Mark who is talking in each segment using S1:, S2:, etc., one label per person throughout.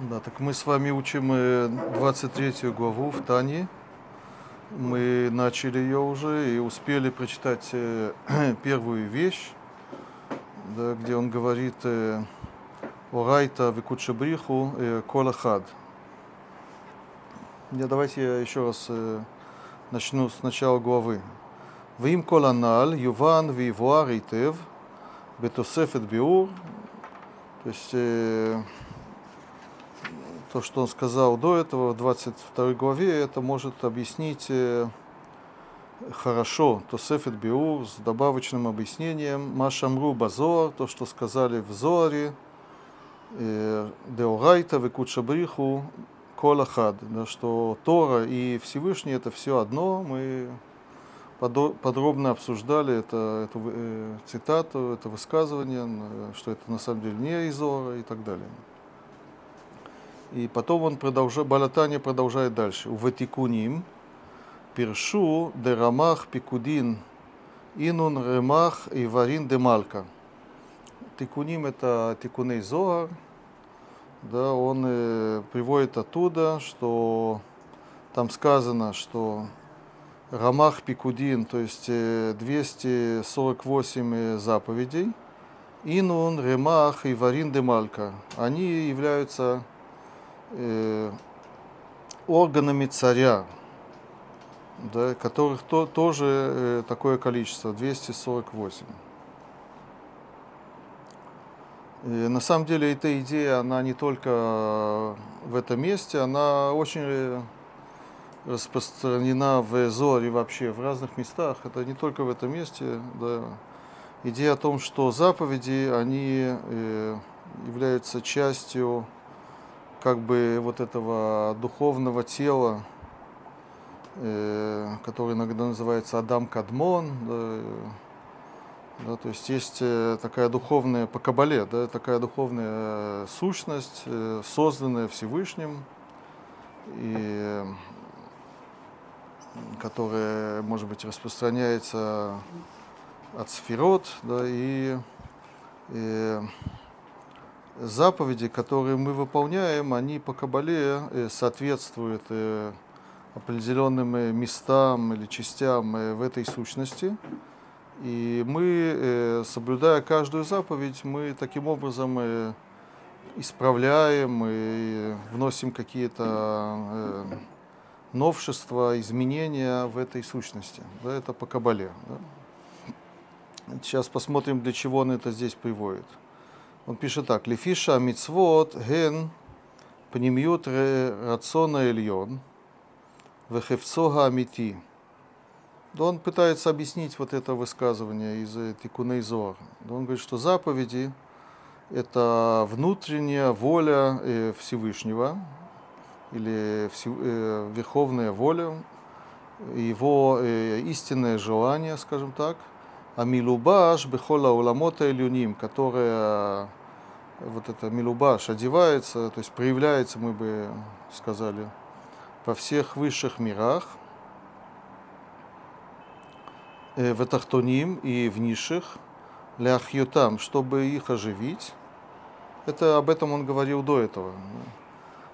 S1: Да, так мы с вами учим э, 23 главу в Тане. Мы начали ее уже и успели прочитать э, первую вещь, да, где он говорит э, «Орайта викучебриху э, колахад». Я, давайте я еще раз э, начну с начала главы. «Вим коланал юван вивуар рейтев бетосефет биур». То есть э, то, что он сказал до этого в 22 главе, это может объяснить э, хорошо Тосефет Биур с добавочным объяснением Машамру Базор, то, что сказали в Зоре, э, Деорайта, Векучабриху, Колахад, да, что Тора и Всевышний это все одно. Мы подробно обсуждали это, эту э, цитату, это высказывание, что это на самом деле не Изора и так далее. И потом он продолжает, Балатания продолжает дальше. Ватикуним пиршу де рамах пикудин инун ремах и варин де малька. Тикуним это тикуней Зоар. Да, он э, приводит оттуда, что там сказано, что Рамах Пикудин, то есть 248 э, заповедей, Инун, Ремах и Варин де Малька, они являются э, органами царя, да, которых то, тоже э, такое количество, 248. И на самом деле эта идея, она не только в этом месте, она очень распространена в Зоре вообще, в разных местах. Это не только в этом месте. Да. Идея о том, что заповеди, они э, являются частью как бы вот этого духовного тела, э, который иногда называется Адам Кадмон, да, да, то есть есть э, такая духовная, по Кабале, да, такая духовная сущность, э, созданная Всевышним, и которая, может быть, распространяется от сферот, да, и, и заповеди, которые мы выполняем, они по Кабале э, соответствуют э, определенным э, местам или частям в этой сущности. И мы, соблюдая каждую заповедь, мы таким образом исправляем и вносим какие-то новшества, изменения в этой сущности. Это по Кабале. Сейчас посмотрим, для чего он это здесь приводит. Он пишет так. Лефиша мицвот ген пнемиют рациона эльон вехевцога амити. Он пытается объяснить вот это высказывание из Тикуней Зор. Он говорит, что заповеди – это внутренняя воля э, Всевышнего или э, верховная воля, его э, истинное желание, скажем так, а милубаш бехола уламота илюним, которая вот это милубаш одевается, то есть проявляется, мы бы сказали, во всех высших мирах, э, в тахтоним и в низших, ляхьютам, чтобы их оживить. Это об этом он говорил до этого.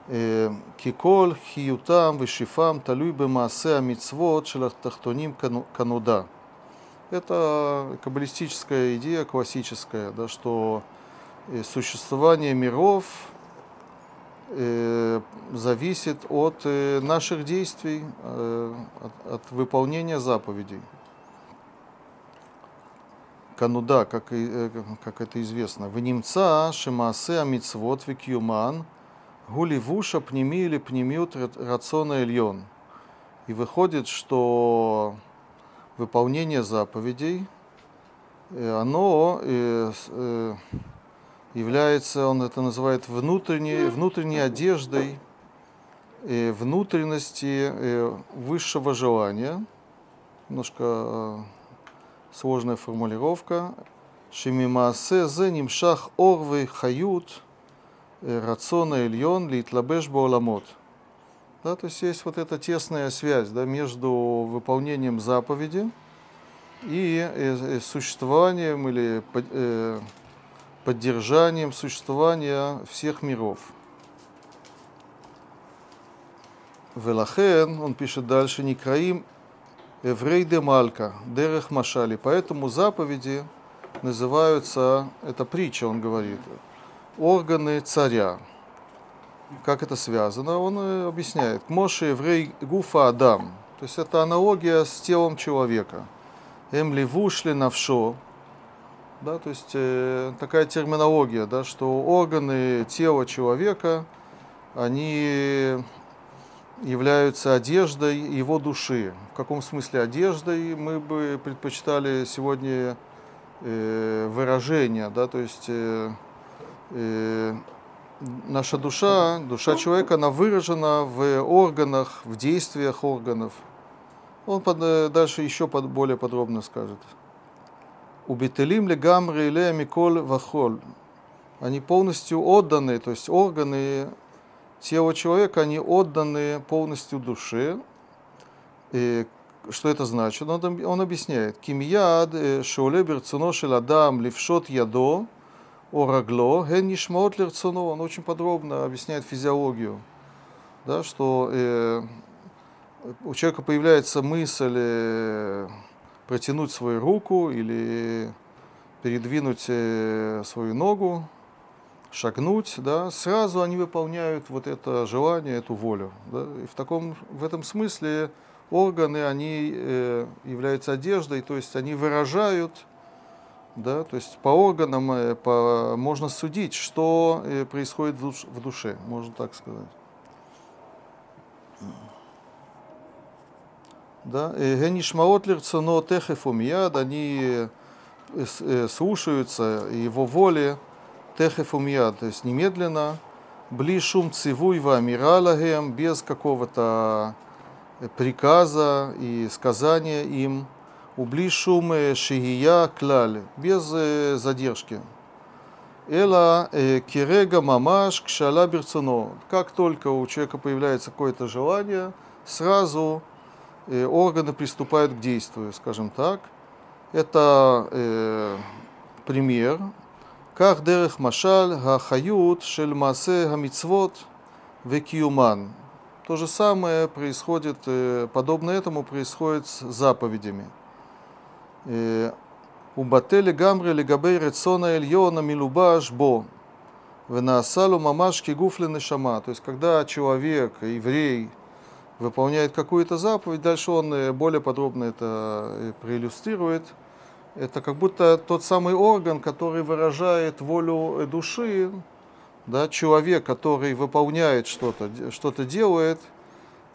S1: «Э, Киколь, хиютам, вишифам, талюй бы маасе амитцвот, шелахтахтоним кануда. Это каббалистическая идея классическая, да, что существование миров э, зависит от э, наших действий, э, от, выполнения заповедей. Кануда, как, как это известно. В немца шимасе амитсвот викюман гуливуша пними или пнемют рациона эльон. И выходит, что выполнение заповедей, оно является, он это называет внутренней, внутренней одеждой э, внутренности э, высшего желания. Немножко э, сложная формулировка. Шемимаасе зе нимшах орвей хают рациона ильон литлабеш боламот. Да, то есть есть вот эта тесная связь да, между выполнением заповеди и существованием или поддержанием существования всех миров. Велахен, он пишет дальше, Некраим Еврей де Малька, Дерех Машали. Поэтому заповеди называются, это притча, он говорит, органы царя. Как это связано? Он объясняет. Моше еврей гуфа Адам. То есть это аналогия с телом человека. Эм левушли навшо. Да, то есть э, такая терминология, да, что органы тела человека, они являются одеждой его души. В каком смысле одеждой мы бы предпочитали сегодня э, выражение, да, то есть э, э, наша душа, душа человека, она выражена в органах, в действиях органов. Он под, э, дальше еще под, более подробно скажет. Убителим ли гамри ле миколь вахоль. Они полностью отданы, то есть органы тела человека, они отданы полностью душе. И что это значит? Он, он объясняет. Кимияд э, шеоле берцуно адам левшот ядо орагло ген нишмаот. Он очень подробно объясняет физиологию. Да, что э, у человека появляется мысль э, протянуть свою руку или передвинуть э, свою ногу, шагнуть, да, сразу они выполняют вот это желание, эту волю. Да, и в, таком, в этом смысле органы, они э, являются одеждой, то есть они выражают, да, то есть по органам э, по, можно судить, что э, происходит в, душ, в душе, можно так сказать. Да, Генишмаот лирцуно техефу мияд, они э, э, слушаются его воле, техев умьяд, то есть немедленно, бли шум цивуй вамиралагем, без какого-то приказа и сказания им, убли шум шигия клаль, без задержки. Эла кирега мамаш кшала берцуно. Как только у человека появляется какое-то желание, сразу Э, органы приступают к действию, скажем так. Это э, пример. Как дерех машаль гахают шельмасе гамицвот векиюман. То же самое происходит, э, подобно этому происходит с заповедями. Э, У батели гамре легабей рецона эльона милубаш бо. Венасалу мамашки гуфлины шама. То есть, когда человек, еврей, выполняет какую-то заповедь, дальше он более подробно это проиллюстрирует – это как будто тот самый орган, который выражает волю души, да, человек, который выполняет что-то, что-то делает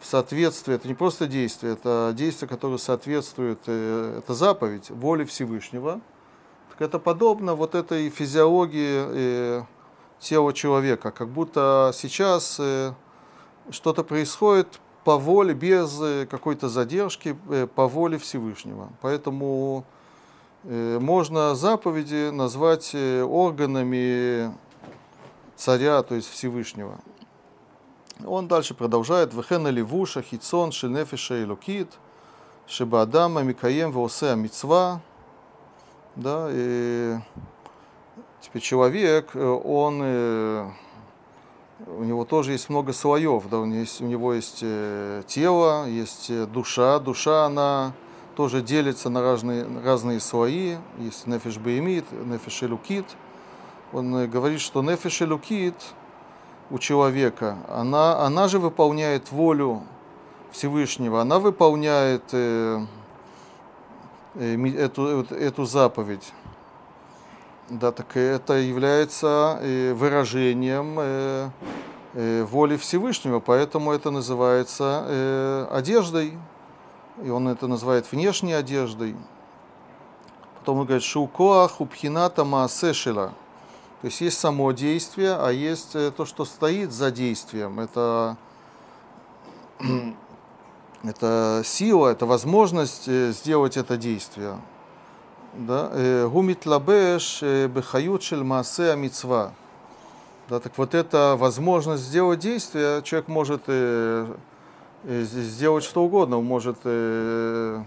S1: в соответствии, это не просто действие, это действие, которое соответствует, э, это заповедь воли Всевышнего. Так это подобно вот этой физиологии э, тела человека, как будто сейчас э, что-то происходит по воле, без какой-то задержки, по воле Всевышнего. Поэтому Э, можно заповеди назвать э, органами царя, то есть Всевышнего. Он дальше продолжает. Вехена левуша, хитсон, шельнефиша и лукит, шеба адама, микаем, воосе мицва. Да, и теперь человек, э, он, у него тоже есть много слоев, да, у него есть, у него есть тело, есть душа, душа, она тоже делится на разные, разные слои. Есть нефиш беймит, нефиш элукит. Он э, говорит, что нефиш элукит у человека, она, она же выполняет волю Всевышнего, она выполняет э, э, эту, эту заповедь. Да, так это является э, выражением э, э, воли Всевышнего, поэтому это называется одеждой и он это называет внешней одеждой. Потом он говорит, шукоах упхината маасешила. То есть есть само действие, а есть то, что стоит за действием. Это, это сила, это возможность сделать это действие. Э, гумит лабеш бехают шель маасе амитсва. Да, так вот эта возможность сделать действие, человек может Э, сделать что угодно. Он может э,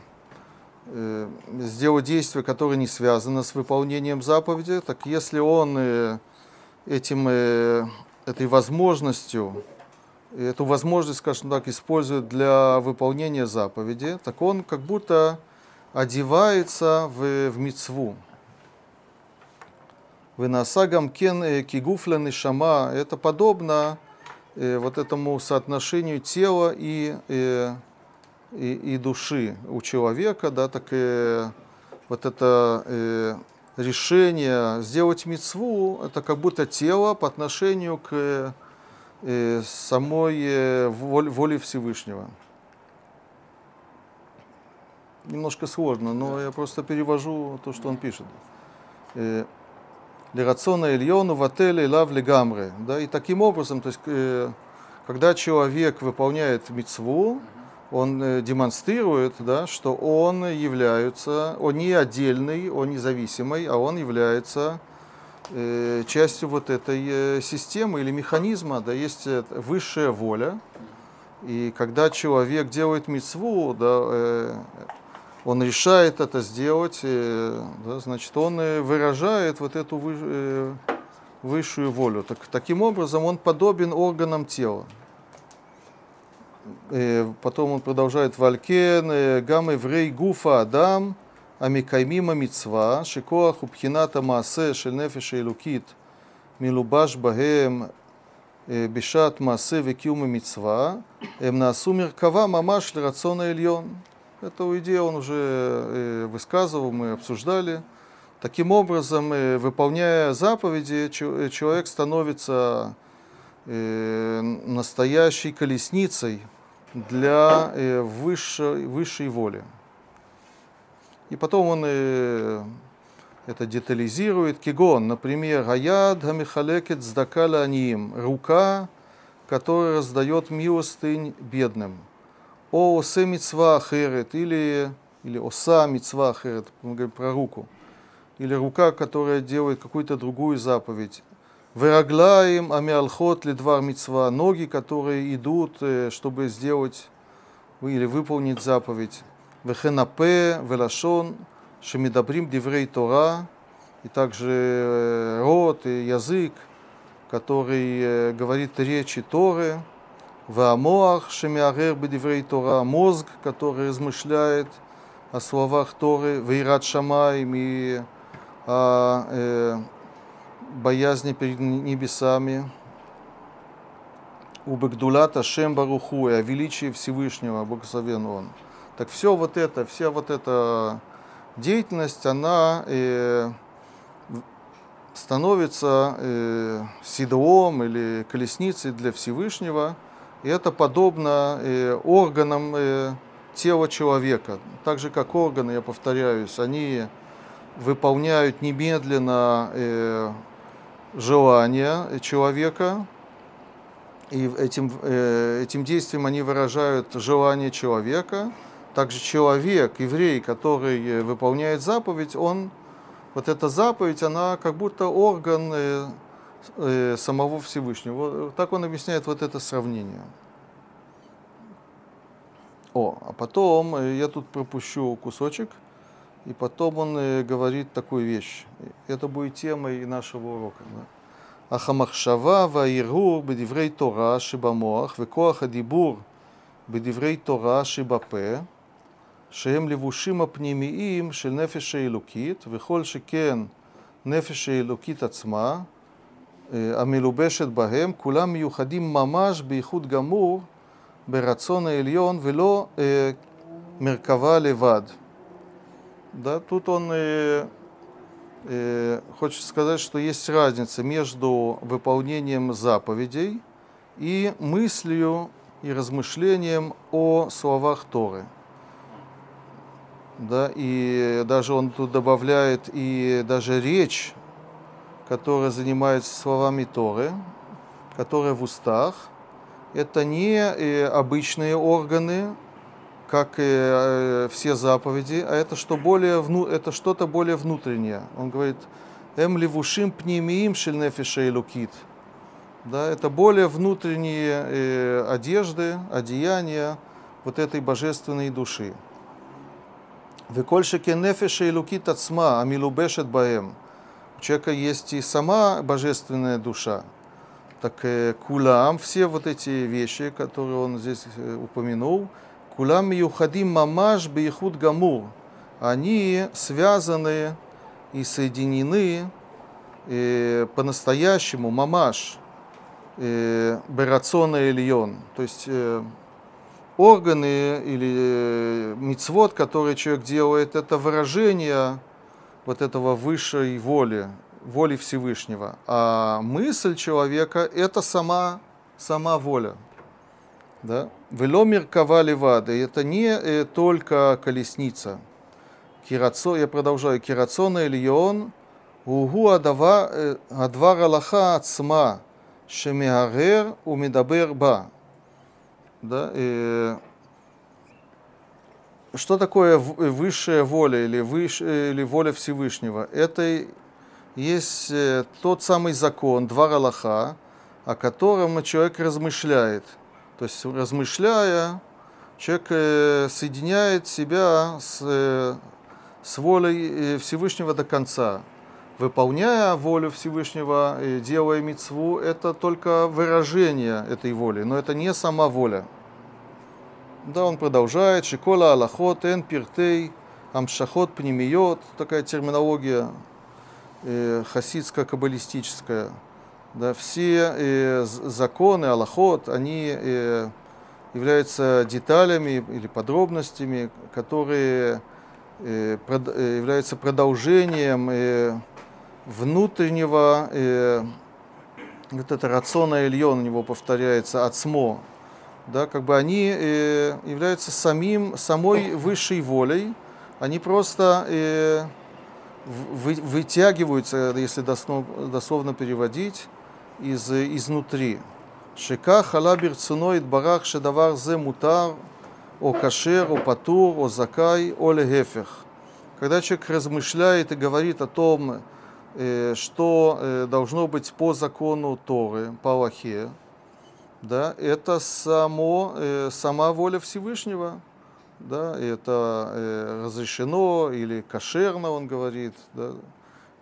S1: э, сделать действие, которое не связано с выполнением заповеди. Так если он этим, этой возможностью эту возможность, скажем так, использует для выполнения заповеди, так он как будто одевается в, в мицву. Выносагам кен кигуфлен и шама, это подобно э, вот этому соотношению тела и, э, и, и души у человека, да, так и вот это э, решение сделать мицву, это как будто тело по отношению к э, самой э, воле, воле Всевышнего. Немножко сложно, но я просто перевожу то, что он пишет. Э, Лерацона Ильону в отеле Лав Легамре. Да, и таким образом, то есть, э, когда человек выполняет мицву, он э, демонстрирует, да, что он является, он не отдельный, он независимый, а он является э, частью вот этой системы или механизма, да, есть высшая воля. И когда человек делает мицву, да, он решает это сделать, и, да, значит, он э, выражает вот эту вы, э, высшую волю. Так, таким образом, он подобен органам тела. И потом он продолжает Валькен, Гамы Врей Гуфа Адам, Амикаймима Мицва, Шикоах Убхината Маасе, Шельнефиша Илукит, Милубаш Багем, бишат Маасе Векиума Мицва, Эмнаасумир Кава Мамаш Лерацона Ильон. Эту идею он уже высказывал, мы обсуждали. Таким образом, выполняя заповеди, человек становится настоящей колесницей для высшей, высшей воли. И потом он это детализирует. Кигон, например, Аяд Хамихалекет Сдакаля Аниим, рука, которая раздает милостынь бедным – о осе мецва ахерет, или, или оса мецва ахерет, мы говорим про руку, или рука, которая делает какую-то другую заповедь. Вераглаем амиалхот ледвар мецва, ноги, которые идут, э, чтобы сделать или выполнить заповедь. Вехенапе, велашон, шемидабрим диврей Тора, и также э, рот и язык, который э, говорит речи Торы, Ваамоах шемиарер бедиврей Тора, мозг, который размышляет о словах Торы, Вейрат Шамаем и о э, боязни перед небесами, у Багдулата Шем и о величии Всевышнего, благословен Он. Так все вот это, вся вот эта деятельность, она э, становится э, седлом или колесницей для Всевышнего – и это подобно э, органам э, тела человека. Так же, как органы, я повторяюсь, они выполняют немедленно э, желания человека, и этим, этим действием они выражают желание человека. Также человек, еврей, который выполняет заповедь, он, вот эта заповедь, она как будто орган Э, Э, самого Всевышнего. Так он объясняет вот это сравнение. О, а потом э, я тут пропущу кусочек, и потом он э, говорит такую вещь. Это будет темой нашего урока. Да? Ахамахшава ваиргур бедиврей Тора шибамоах векоах адибур бедиврей Тора шибапе шеем левушим апнимиим шель нефеша илукит вехоль шекен нефеша илукит ацма המלובשת בהם, כולם מיוחדים ממש בייחוד גמור ברצון העליון ולא э, מרכבה לבד. Да, тут он э, э, хочет сказать, что есть разница между выполнением заповедей и мыслью и размышлением о словах Торы. Да, и даже он тут добавляет и даже речь которая занимается словами Торы, которая в устах, это не э, обычные органы, как и э, все заповеди, а это, что более, это что-то более внутреннее. Он говорит, «Эм ливушим пнемиим шельнефиша и лукит». Да, это более внутренние э, одежды, одеяния вот этой божественной души. «Векольшеке нефиша и лукит ацма, амилубешет баэм» человека есть и сама божественная душа. Так э, кулам, все вот эти вещи, которые он здесь э, упомянул, кулам юхадим мамаш бейхуд гамур, они связаны и соединены э, по-настоящему, мамаш, э, берацона ильон, то есть э, органы или э, мицвод, который человек делает, это выражение вот этого высшей воли, воли Всевышнего. А мысль человека – это сама, сама воля. Да? Веломир кавали вады – это не э, только колесница. Кирацо, я продолжаю. Кирацона Ильон – угу адава, э, адвар Аллаха ацма, шемиарер умидабер ба. Да? И что такое высшая воля или, выше, или воля Всевышнего? Это есть э, тот самый закон, два Аллаха, о котором человек размышляет. То есть, размышляя, человек э, соединяет себя с, э, с волей Всевышнего до конца. Выполняя волю Всевышнего, делая мецву, это только выражение этой воли, но это не сама воля. Да, он продолжает. Шикола аллахот эн пиртей амшахот пнемиот. Такая терминология э, хасидско-каббалистическая. Да, все э, законы, аллахот, они э, являются деталями или подробностями, которые э, прод, э, являются продолжением э, внутреннего, э, вот это рациона Ильон у него повторяется, отсмо, да, как бы они э, являются самим, самой высшей волей, они просто э, вы, вытягиваются, если дословно, дословно переводить, из, изнутри. Шека халабир цуноид барах шедавар зе мутар, о кашер, о патур, о закай, о легефех. Когда человек размышляет и говорит о том, э, что э, должно быть по закону Торы, по Аллахе, да, это само, э, сама воля Всевышнего, да, это э, разрешено или кошерно, он говорит, да,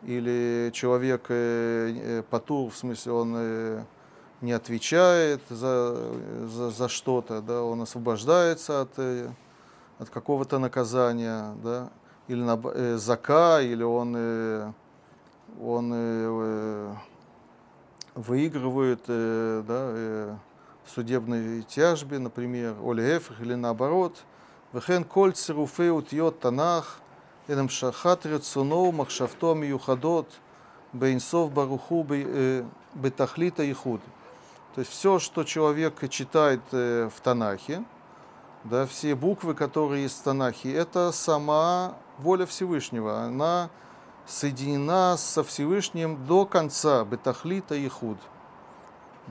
S1: или человек э, э, патур, в смысле он э, не отвечает за, за, за что-то, да, он освобождается от, э, от какого-то наказания, да, или на, э, зака, или он, э, он э, выигрывает, э, да, э, судебной тяжбе, например, Олеефах или наоборот. Вехен коль цируфе утьет танах, энем шахат рецуно махшавто миюхадот, бейнсов баруху э, бетахлита ихуд. То есть все, что человек читает э, в Танахе, да, все буквы, которые есть в Танахе, это сама воля Всевышнего. Она соединена со Всевышним до конца, бетахлита и худ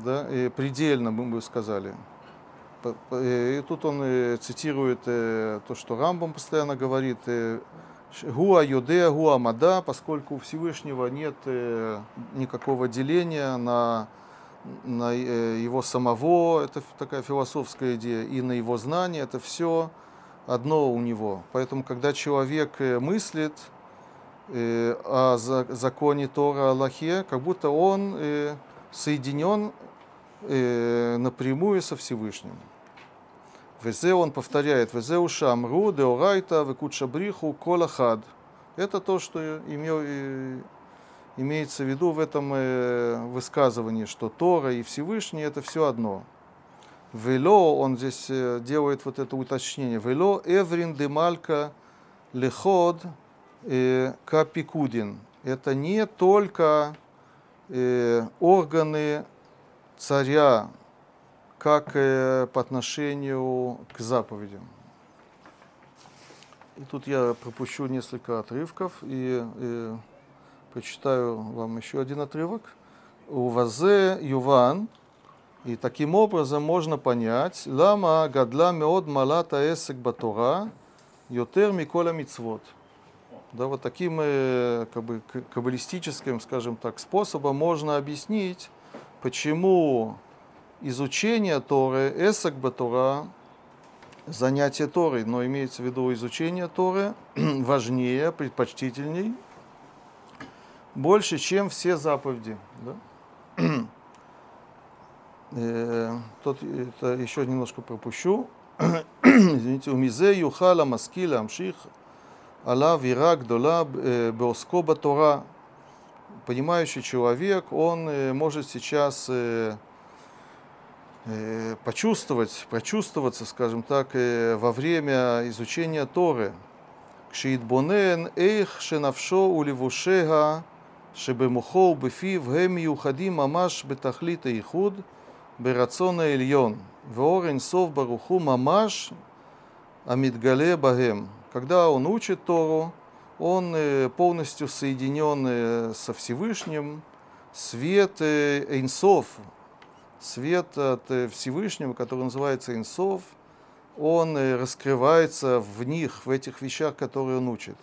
S1: да, и предельно, мы бы сказали. И тут он э, цитирует э, то, что Рамбам постоянно говорит, э, Гуа Юдея, Гуа Мада, поскольку у Всевышнего нет никакого деления на, на его самого, это такая философская идея, и на его знание, это все одно у него. Поэтому, когда человек мыслит о законе Тора Аллахе, как будто он соединен напрямую со Всевышним. Везе он повторяет, везе ушамру деорайта векучабриху колахад. Это то, что имел, э, имеется в виду в этом э, высказывании, что Тора и Всевышний это все одно. Вело, он здесь э, делает вот это уточнение, вело эврин демалька леход э, капикудин. Это не только э, органы царя как э, по отношению к заповедям. И тут я пропущу несколько отрывков и, и прочитаю вам еще один отрывок. У Вазе Юван, и таким образом можно понять, лама гадла меод малата эсек батора, йотер микола мицвод. Да, вот таким э, как бы, каббалистическим, скажем так, способом можно объяснить, почему изучение Торы, эсак Батура, занятие Торой, но имеется в виду изучение Торы, важнее, предпочтительней, больше, чем все заповеди. Да? э, это еще немножко пропущу. Извините, умизе юхала маскиля амших ала вира гдола беоско Тора понимающий человек, он э, может сейчас э, э, почувствовать, прочувствоваться, скажем так, во время изучения Торы. Кшиитбонен эйх шенавшо уливушега шебемухо бефив гем юхадим мамаш бетахлит ихуд берацона ильон веорен сов баруху мамаш амидгале багем. Когда он учит Тору, он полностью соединен со Всевышним, свет Эйнсов, свет от Всевышнего, который называется Эйнсов, он раскрывается в них, в этих вещах, которые он учит.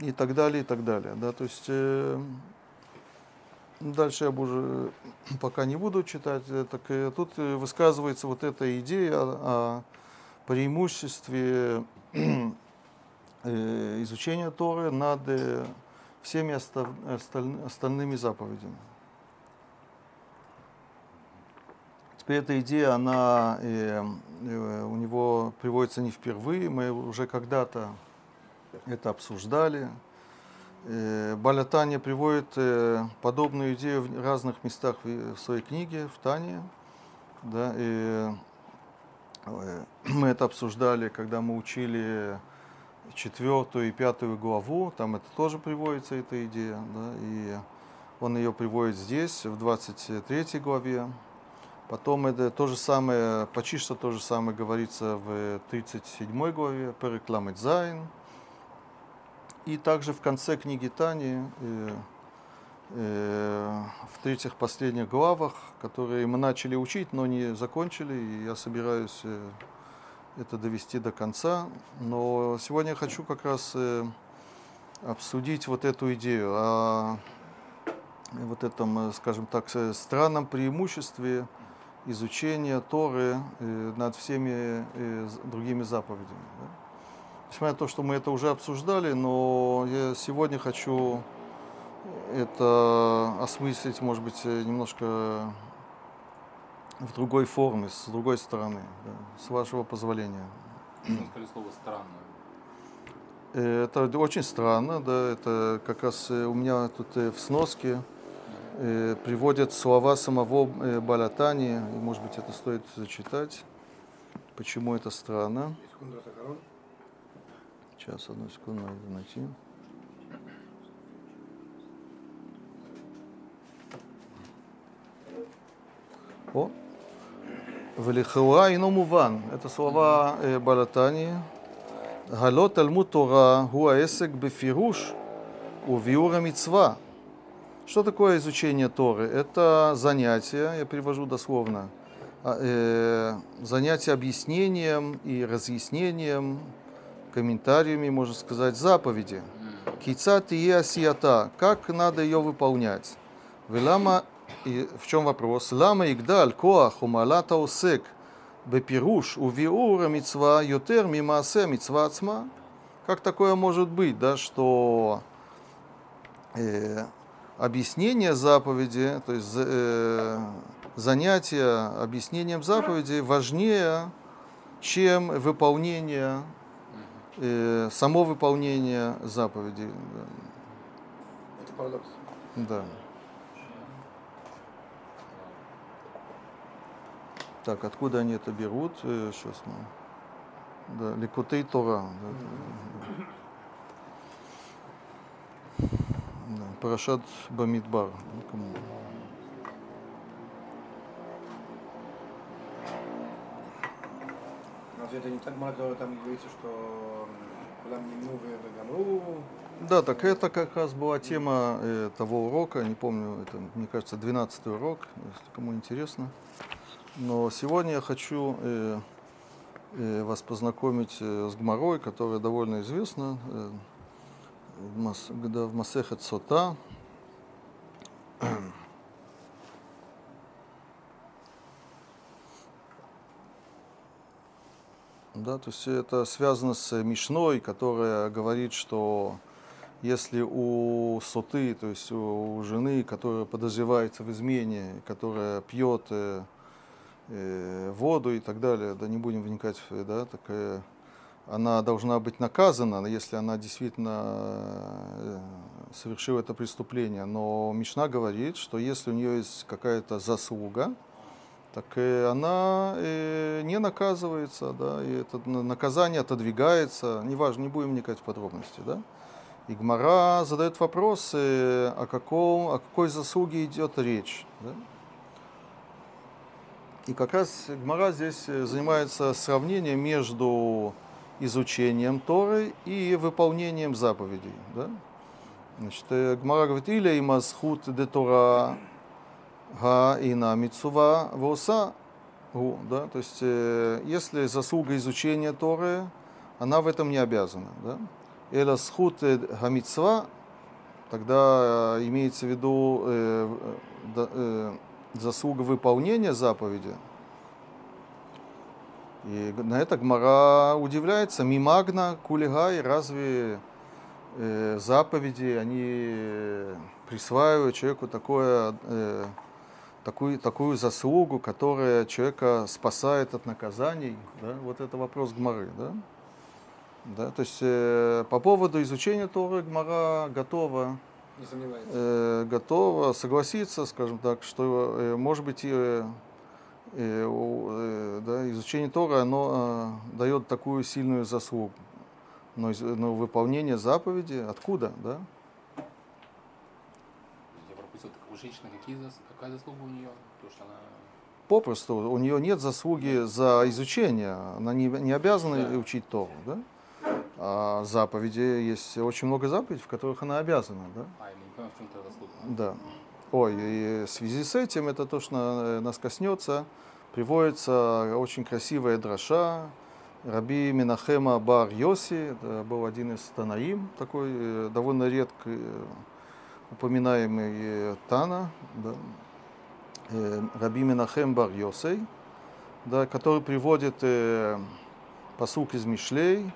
S1: И так далее, и так далее. Да, то есть э, дальше я уже пока не буду читать, э, так э, тут высказывается вот эта идея о преимуществе э, изучения Торы над э, всеми остальными заповедями. Теперь эта идея, она э, э, у него приводится не впервые, мы уже когда-то это обсуждали. Э, Балятания приводит э, подобную идею в разных местах в своей книге, в Тане. Да, и мы это обсуждали, когда мы учили четвертую и пятую главу, там это тоже приводится, эта идея, да, и он ее приводит здесь, в 23 главе. Потом это то же самое, почти что то же самое говорится в 37 главе, Перекламет Зайн. И также в конце книги Тани, э, э, в третьих последних главах, которые мы начали учить, но не закончили, и я собираюсь э, это довести до конца. Но сегодня я хочу как раз э, обсудить вот эту идею о вот этом, э, скажем так, странном преимуществе изучения Торы э, над всеми э, другими заповедями. Несмотря на то, что мы это уже обсуждали, но я сегодня хочу это осмыслить, может быть, немножко в другой форме, с другой стороны, да, с вашего позволения.
S2: Вы сказали слово «странно».
S1: Это очень странно, да, это как раз у меня тут в сноске приводят слова самого Балатани, и, может быть, это стоит зачитать, почему это странно. Сейчас, одну секунду, надо найти. О, Велихауа ино муван. Это слова э, Балатани. Гало Талмуд Тора хуа эсек бефируш увиура мицва. Что такое изучение Торы? Это занятие, я перевожу дословно, э, занятие объяснением и разъяснением комментариями, можно сказать, заповеди. Кица тие асията, как надо ее выполнять. Велама, и в чем вопрос? Лама игдаль коах умалата осек бепируш увиура мицва ютер мимаасе мицва ацма. Как такое может быть, да, что э, объяснение заповеди, то есть э, занятие объяснением заповеди важнее, чем выполнение э, само выполнение заповедей.
S3: Это парадокс.
S1: Да. Так, откуда они это берут? Э, Сейчас мы. Да, Ликутей Тора. Да, да. Да, Парашат Бамидбар. Ну, кому?
S3: Разве это не так много там говорится, что вегамру?
S1: Да, так это как раз была тема э, того урока, не помню, это, мне кажется, 12 урок, если кому интересно. Но сегодня я хочу э, э, вас познакомить э, с Гмарой, которая довольно известна, э, в, Мас, да, в Сота. Да, то есть это связано с Мишной, которая говорит, что если у соты, то есть у жены, которая подозревается в измене, которая пьет воду и так далее, да не будем вникать, да, такая, она должна быть наказана, если она действительно э, совершила это преступление. Но Мишна говорит, что если у нее есть какая-то заслуга, так э, она э, не наказывается, да, и это на- наказание отодвигается, неважно, не будем вникать в подробности, да. И Гмара задает вопрос, э, о, каком, о какой заслуге идет речь. Да? И как раз Гмара здесь э, занимается сравнением между изучением Торы и выполнением заповедей. Да? Значит, э, Гмара говорит, или имазхут де Тора га ина мицува воса гу. Да? То есть, э, если заслуга изучения Торы, она в этом не обязана. Да? Эла схут гамицва, тогда имеется в виду э, э, заслуга выполнения заповеди. И на это Гмара удивляется, мимагна кулигай, разве э, заповеди, они э, присваивают человеку такое, э, такую, такую заслугу, которая человека спасает от наказаний. Да? Вот это вопрос Гмары. Да? Да, то есть э, по поводу изучения Торы Гмара готова,
S3: Не сомневается.
S1: э, готова согласиться, скажем так, что э, может быть и, э, э, э, да, изучение Тора оно э, дает такую сильную заслугу. Но, из- но выполнение заповеди откуда, да?
S2: Я пропустил, так у женщины какие зас- какая заслуга у нее? То, что она...
S1: Попросту у нее нет заслуги за изучение, она не, не обязана
S2: Да.
S1: учить Тору, да? А заповеди есть очень много заповедей, в которых она обязана, да?
S2: А, понимаю, в чем то заслуга.
S1: Да. Ой, и в связи с этим, это то, что на- нас коснется, приводится очень красивая дроша Раби Минахема Бар Йоси, это был один из Танаим, такой э, довольно редко э, упоминаемый э, Тана, да. Э, Раби Минахем Бар Йосей, да, который приводит э, посук из Мишлей,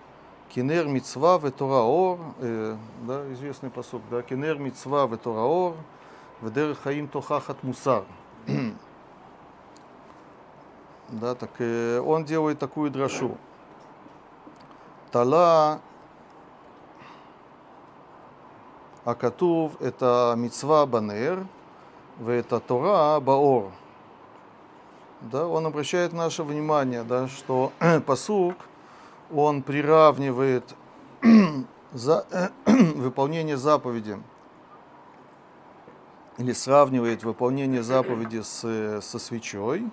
S1: Кинер мицва в Тораор, э, да, известный посук, да, Кинер мицва в Тораор, в Дер Хаим Тохахат Мусар. да, так э, он делает такую дрошу. Тала Акатув это мицва банер, это Тора баор. Да, он обращает наше внимание, да, что посук, он приравнивает за, выполнение заповеди или сравнивает выполнение заповеди с, со свечой,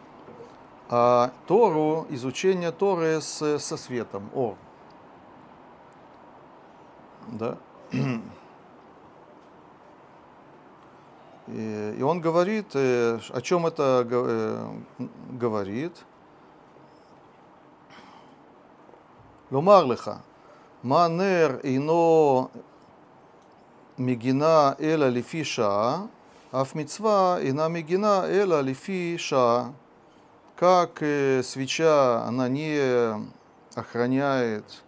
S1: а Тору, изучение Торы с, со светом, ор. Да. И, и он говорит, э, о чем это э, говорит. לומר לך, מה נר אינו מגינה אלא לפי שעה, אף מצווה אינה מגינה אלא לפי шаа. Как э, свеча, она не охраняет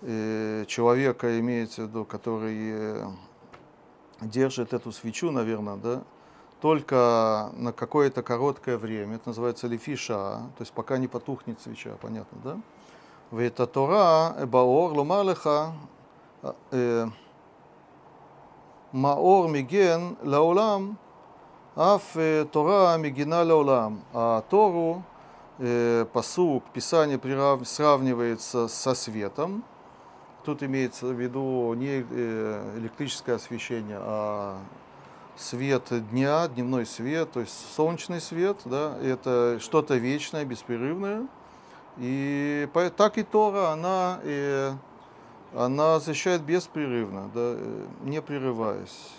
S1: э, человека, имеется в виду, который э, держит эту свечу, наверное, да, только на какое-то короткое время, это называется лифиша, то есть пока не потухнет свеча, понятно, да? ואת התורה באור לומר לך, אה, מאור מגן לעולם, אף אה, תורה מגינה לעולם. Тору, э, посук, Писание прирав- сравнивается со светом. Тут имеется в виду не э, электрическое освещение, а свет дня, дневной свет, то есть солнечный свет, да, это что-то вечное, беспрерывное. и так и Тора, она, э, она защищает беспрерывно, да, э, не прерываясь.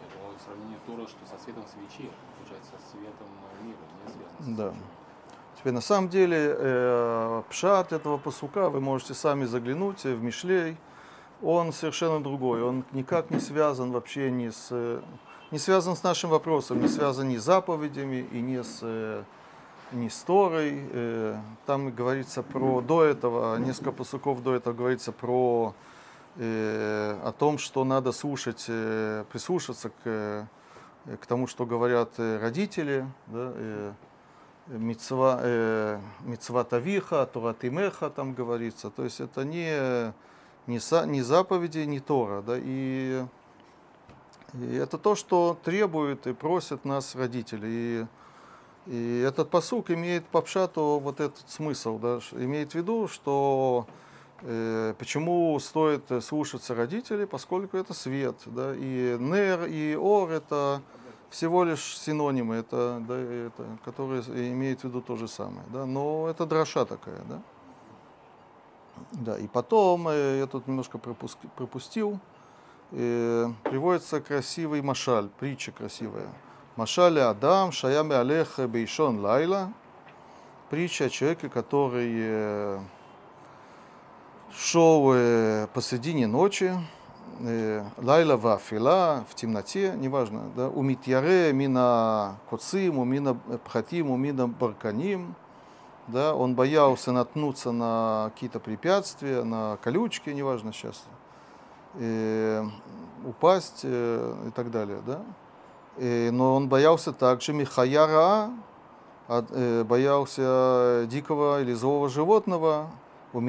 S2: Я думал, сравнение Тора, что со светом свечи, получается, со светом мира, не связано
S1: Да. Теперь на самом деле э, пшат этого посука, вы можете сами заглянуть э, в Мишлей, он совершенно другой, он никак не связан вообще ни с, э, не связан с нашим вопросом, не связан ни с заповедями и не с, не с Торой. Э, Там говорится про до этого, несколько посуков до этого говорится про э, о том, что надо слушать, э, прислушаться к, к тому, что говорят родители, да, э, мицва, тавиха, Тора тимеха там говорится. То есть это не, не, са- не заповеди, не Тора. Да, и, и это то, что требуют и просят нас родители. И, и этот посук имеет по пшату вот этот смысл, да, имеет в виду, что э, почему стоит слушаться родителей, поскольку это свет, да, и нер, и ор это всего лишь синонимы, это, да, это, которые имеют в виду то же самое, да, но это дроша такая, да. Да, и потом, э, я тут немножко пропуск- пропустил, э, приводится красивый машаль, притча красивая. Машаль Адам, Шаями Алех Бейшон Лайла. Притча о человеке, который э, шел э, посредине ночи, э, Лайла Вафила, в темноте, неважно, да, Умитьяре, Мина Коцим, Умина Пхатим, Умина Барканим, да, он боялся наткнуться на какие-то препятствия, на колючки, неважно сейчас, э, упасть и так далее, да. Э, но он боялся также Михаяра, от- э, боялся дикого или злого животного, у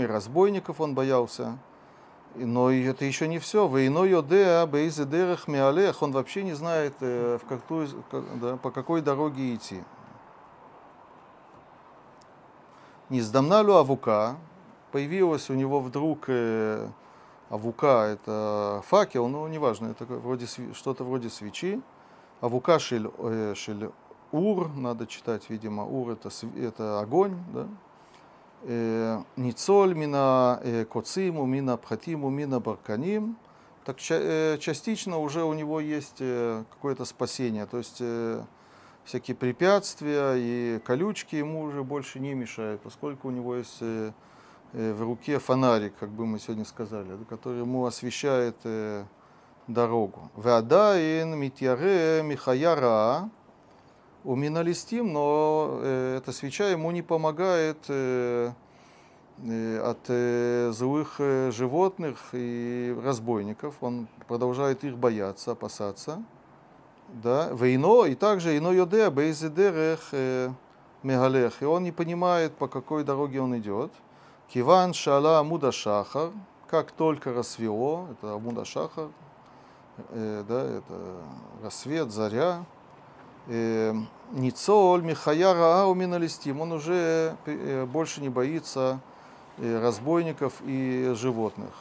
S1: и разбойников он боялся. Но это еще не все. Вейно йодеа бейзе дерех миалех. Он вообще не знает, э, в какую, да, по какой дороге идти. Низдамналю авука. Появилась у него вдруг авука, это факел, ну неважно, это вроде что-то вроде свечи. Авука шель, э, шель ур, надо читать, видимо, ур это, это огонь, да. Э, Ницоль мина э, коциму, мина пхатиму, мина барканим. Так э, частично уже у него есть какое-то спасение, то есть всякие препятствия и колючки ему уже больше не мешают, поскольку у него есть в руке фонарик, как бы мы сегодня сказали, который ему освещает э, дорогу. Вадаин митьяре михаяра у миналистим, но э, эта свеча ему не помогает э, э, от э, злых э, животных и разбойников. Он продолжает их бояться, опасаться. Да, вейно, и также ино йоде, бейзидерех э, мегалех. И он не понимает, по какой дороге он идет. Киван шала амуда шахар, как только рассвело, это амуда шахар, э, да, это рассвет, заря. Э, Ницоль, Михая Раа миналистим, он уже э, больше не боится э, разбойников и животных.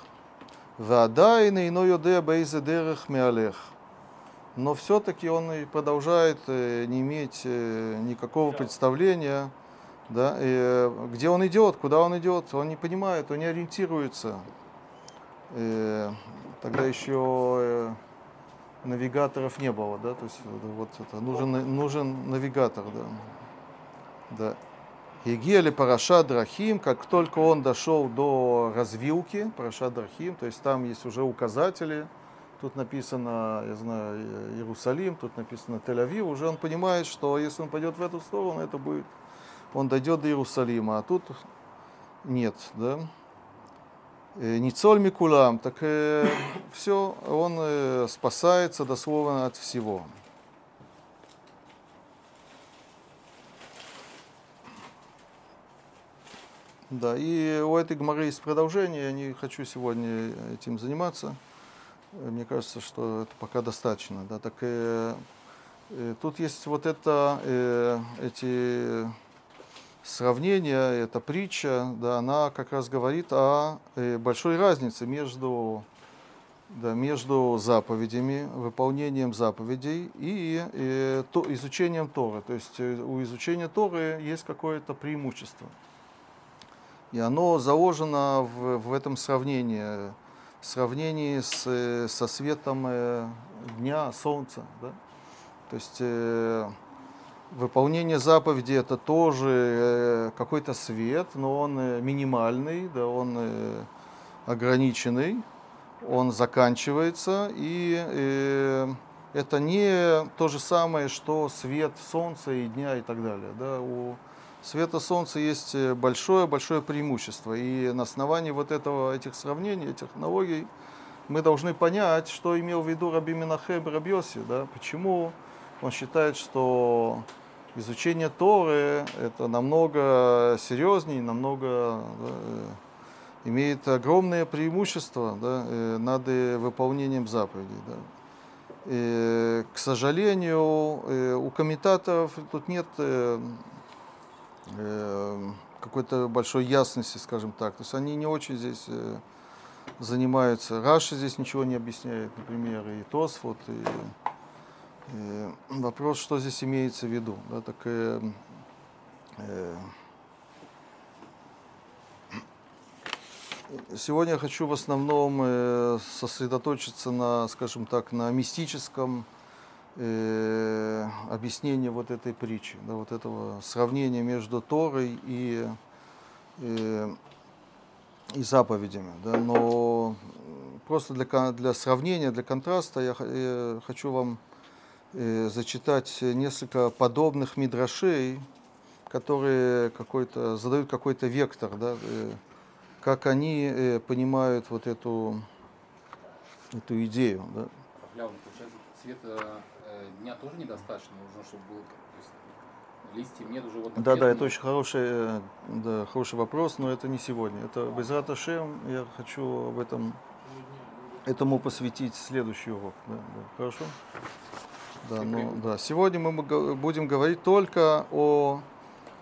S1: Вадайны ино йоде бейзе дерех меалех. Но все-таки он и продолжает э, не иметь никакого представления, да, э, где он идет, куда он идет, он не понимает, он не ориентируется. Э, Тогда еще э, навигаторов не было, да, то есть вот это нужен, нужен навигатор, да. да. Егели Параша Драхим, как только он дошел до развилки, Параша Драхим, то есть там есть уже указатели, тут написано, я знаю, Иерусалим, тут написано Тель-Авив, уже он понимает, что если он пойдет в эту сторону, это будет, он дойдет до Иерусалима, а тут нет, да. Э, Ницоль Микулам, так все, он э, спасается дословно от всего. Да, и у этой гморы есть продолжение, я не хочу сегодня этим заниматься. Э, Мне кажется, что это пока достаточно. Да, так э, э, тут есть вот это, э, эти сравнения, эта притча, да, она как раз говорит о э, большой разнице между, да, между заповедями, выполнением заповедей и э, то, изучением Торы. То есть э, у изучения Торы есть какое-то преимущество. И оно заложено в, в этом сравнении, в сравнении с, со светом дня, солнца. Да? То есть выполнение заповеди это тоже э, какой-то свет, но он э, минимальный, да, он э, ограниченный, он заканчивается, и это не то же самое, что свет солнца и дня и так далее. Да? У света солнца есть большое-большое преимущество. И на основании вот этого, этих сравнений, этих аналогий, мы должны понять, что имел в виду Раби Минахем Рабьоси, да? почему он считает, что изучение Торы это намного серьезнее, намного да, э, имеет огромное преимущество да, э, над выполнением заповедей. Да. И, к сожалению, э, у комментаторов тут нет какой-то большой ясности, скажем так. То есть они не очень здесь занимаются. Раша здесь ничего не объясняет, например, и Тосфот, и Э, вопрос, что здесь имеется в виду. Да, так, э, э, сегодня я хочу в основном э, сосредоточиться на, скажем так, на мистическом э, объяснении вот этой притчи, да, вот этого сравнения между Торой и, э, и заповедями. Да, но просто для, для сравнения, для контраста я, я хочу вам Э, зачитать несколько подобных мидрашей, которые какой-то, задают какой-то вектор, да, э, как они э, понимают вот эту, эту идею. Да.
S2: Получается, цвета дня тоже недостаточно, нужно, чтобы был листьев нет уже вот
S1: Да, да, это очень хороший, да, хороший вопрос, но это не сегодня. Это без Раташем, я хочу об этом этому посвятить следующий урок. Да, да. Хорошо? Да, ну, да. Сегодня мы будем говорить только о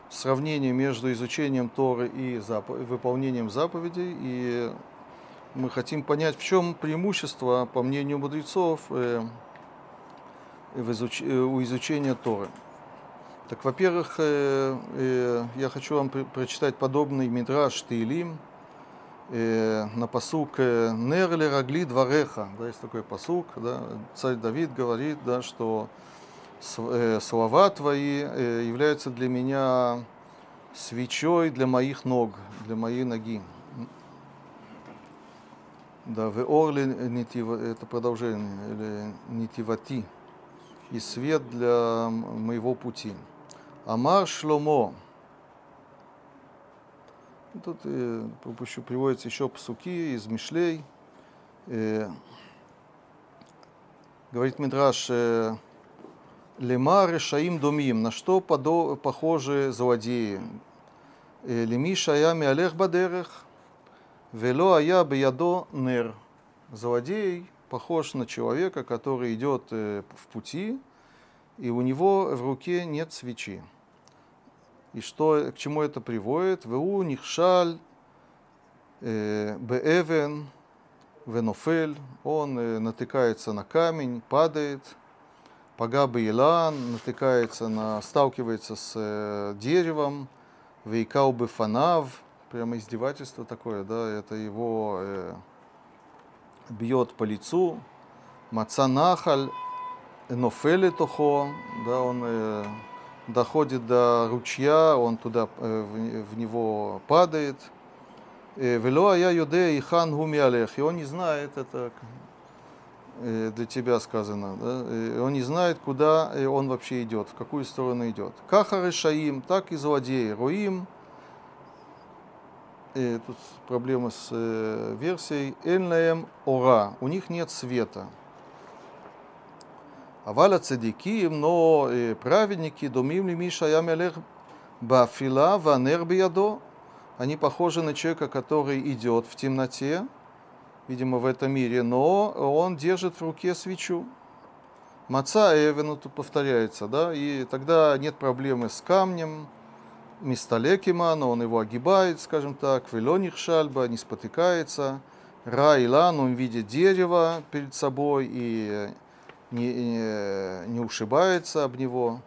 S1: сравнении между изучением Торы и зап... выполнением заповедей. И мы хотим понять, в чем преимущество, по мнению мудрецов, э, в изуч... Э, у изучения Торы. Так, во-первых, э, э, я хочу вам прочитать подобный мидраш Тилим, э, на посук э, «Нерли рагли двореха». Да, есть такой посук, да, царь Давид говорит, да, что э, слова твои э, являются для меня свечой для моих ног, для моей ноги. Да, в орли это продолжение, или нитивати, и свет для моего пути. Амар Шломо, Тут э, пропущу, приводятся еще псуки из Мишлей. Э, говорит Мидраш, э, Лема шаим домим, на что подо, похожи злодеи? Леми шаями алех бадерех, вело ая биядо нер. Злодей похож на человека, который идет в пути, и у него в руке нет свечи. И что, к чему это приводит? Веу нихшаль э, беэвен венофель. Он э, натыкается на камень, падает. Пага Илан натыкается на, сталкивается с э, деревом. Вейкау бефанав. Прямо издевательство такое, да, это его э, бьет по лицу. Маца нахаль нофели тохо, да, он э, доходит до ручья, он туда э, в него падает. Э, Вело я и хан гумиалех. И он не знает, это э, для тебя сказано, да? он не знает, куда он вообще идет, в какую сторону идет. Кахары шаим, так и злодеи. Руим, и тут проблема с версией, эльнаем ора, у них нет света. Аваля цадиким, но праведники, домим ли Миша Ямелех Бафила Ванер Биядо, они похожи на человека, который идет в темноте, видимо, в этом мире, но он держит в руке свечу. Маца Эвену тут повторяется, да, и тогда нет проблемы с камнем, Мисталекимана, он его огибает, скажем так, Велоних Шальба, не спотыкается, Ра Илан, он видит дерево перед собой и не, не, не ушибается об него.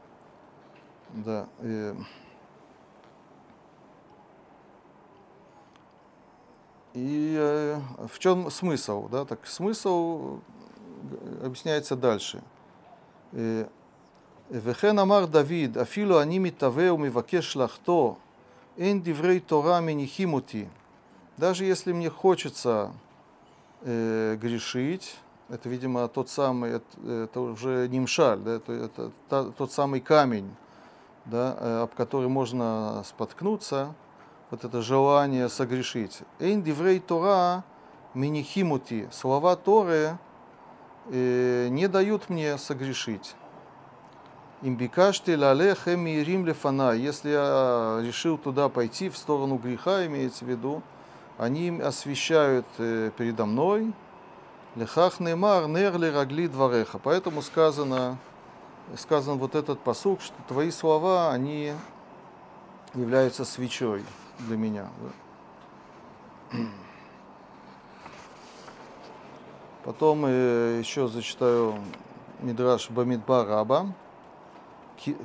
S1: Да. И, и э, в чем смысл? Да? Так, смысл объясняется дальше. וכן אמר דוד, אפילו אני מתהווה ומבקש לחטוא, אין דברי תורה מניחים אותי. Даже если мне хочется э, грешить, это, видимо, тот самый, это, это уже не мшаль, да, это, это та, тот самый камень, да, э, об который можно споткнуться, вот это желание согрешить. Эйн диврей Тора минихимути, слова Торы э, не дают мне согрешить. Имбикашти лалех рим лефана. Если я решил туда пойти, в сторону греха, имеется в виду, они освещают э, передо мной, Лехах неймар нер ли рагли двореха. Поэтому сказано, сказан вот этот посук, что твои слова, они являются свечой для меня. Потом э, еще зачитаю Мидраш Бамидбар Раба,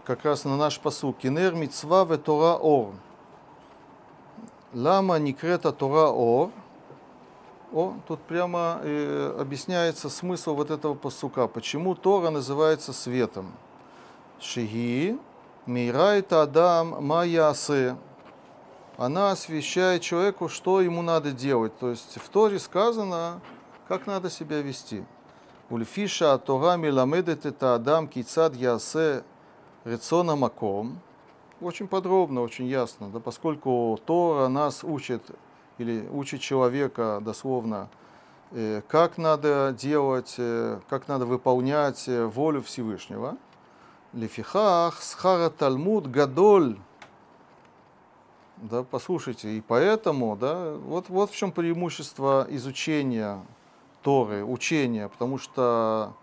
S1: как раз на наш посук. Кинер мицва ве Тора ор. Лама никрета Тора ор – о, тут прямо э, объясняется смысл вот этого посука. Почему Тора называется светом? Шиги мирайт адам маясе. Она освещает человеку, что ему надо делать. То есть в Торе сказано, как надо себя вести. Ульфиша Тора миламедет это адам кицад ясе рецона маком. Очень подробно, очень ясно, да, поскольку Тора нас учит или учит человека дословно, э, как надо делать, э, как надо выполнять э, волю Всевышнего. Лефихах схара талмуд гадоль. Да, послушайте, и поэтому, да, вот, вот в чем преимущество изучения Торы, учения, потому что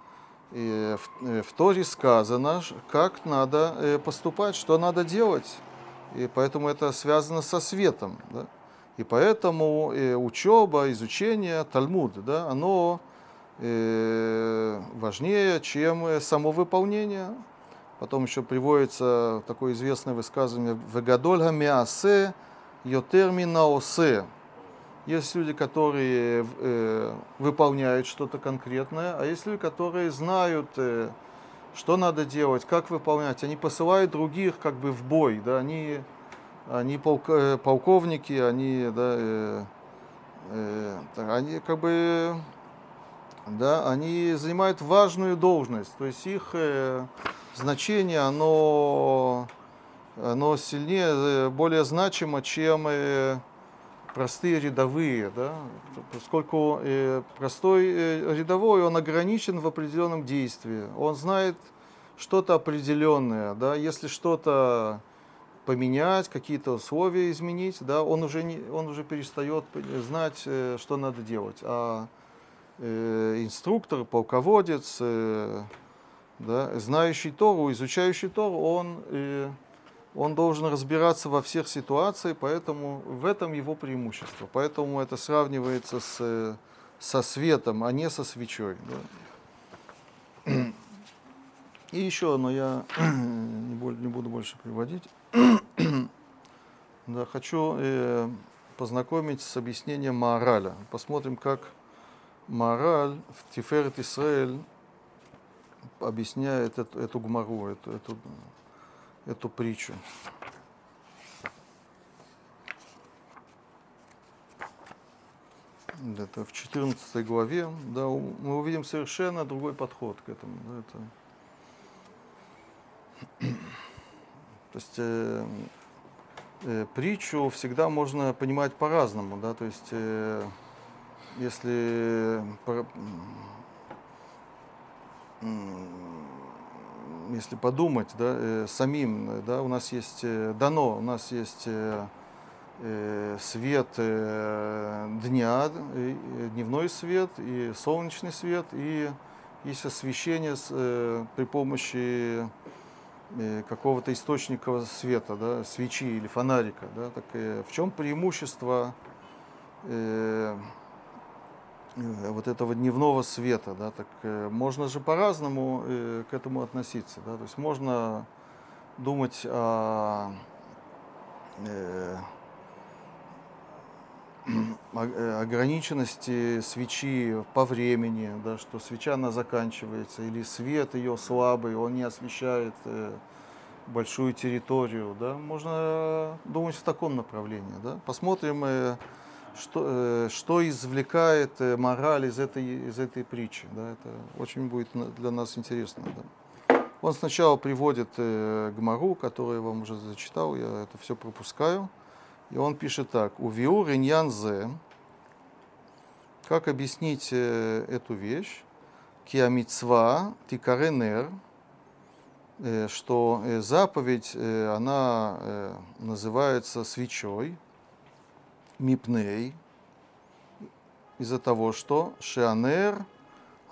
S1: в, в Торе сказано, как надо поступать, что надо делать. И поэтому это связано со светом. Да? И поэтому э, учеба, изучение, Талмуд, да, оно э, важнее, чем э, само выполнение. Потом еще приводится такое известное высказывание «Вегадоль гамиасе йотермина осе». Есть люди, которые э, выполняют что-то конкретное, а есть люди, которые знают, э, что надо делать, как выполнять. Они посылают других как бы в бой, да, они они полк, э, полковники, они, да, э, э, они как бы, да, они занимают важную должность, то есть их э, значение, оно, оно сильнее, э, более значимо, чем э, простые рядовые, да, поскольку э, простой э, рядовой, он ограничен в определенном действии, он знает что-то определенное, да, если что-то поменять, какие-то условия изменить, да, он уже, не, он уже перестает знать, э, что надо делать. А э, инструктор, полководец, э, да, знающий Тору, изучающий Тору, он, э, он должен разбираться во всех ситуациях, поэтому в этом его преимущество. Поэтому это сравнивается с, со светом, а не со свечой. Да. И еще, но я не буду больше приводить. да, хочу э, познакомить с объяснением Маораля. Посмотрим, как Маораль в Тиферет Исраэль объясняет эту, эту гмару, эту, эту, эту притчу. Это в 14 главе, да, мы увидим совершенно другой подход к этому. Да, это... То есть э, э, притчу всегда можно понимать по-разному, да, то есть э, если если подумать, да, э, самим, да, у нас есть э, дано, у нас есть э, э, свет э, дня, э, дневной свет и солнечный свет, и есть освещение с, при помощи какого-то источника света, да, свечи или фонарика. Да, так, э, в чем преимущество э, э, вот этого дневного света? Да, так, э, можно же по-разному э, к этому относиться. Да, то есть можно думать о э, Э, ограниченности свечи по времени, да, что свеча она заканчивается, или свет ее слабый, он не освещает э, большую территорию. Да. Можно думать в таком направлении. Да. Посмотрим, э, что, э, что извлекает э, мораль из этой, из этой притчи. Да? Это очень будет для нас интересно. Да? Он сначала приводит э, Гмару, которую я вам уже зачитал, я это все пропускаю. И он пишет так. У Виур иньян зе. Как объяснить э, эту вещь? Киамицва тикаренер, э, что э, заповедь, она называется свечой, мипней, из-за того, что шеанер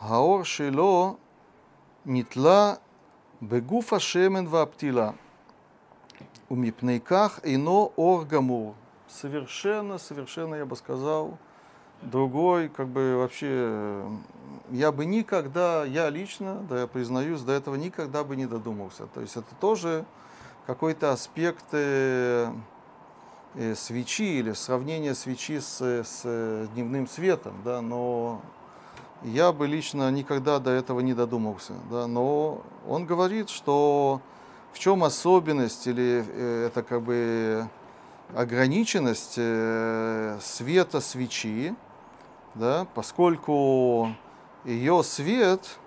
S1: гаор шило нитла бегуфа шемен ваптила. У мипнейках ино ор гамур. Совершенно, совершенно, я бы сказал, другой, как бы вообще, э, я бы никогда, я лично, да, я признаюсь, до этого никогда бы не додумался. То есть это тоже какой-то аспект э, э, свечи или сравнение свечи с, с дневным светом, да, но я бы лично никогда до этого не додумался, да, но он говорит, что в чем особенность или э, это как бы ограниченность э, света свечи, да, поскольку ее свет,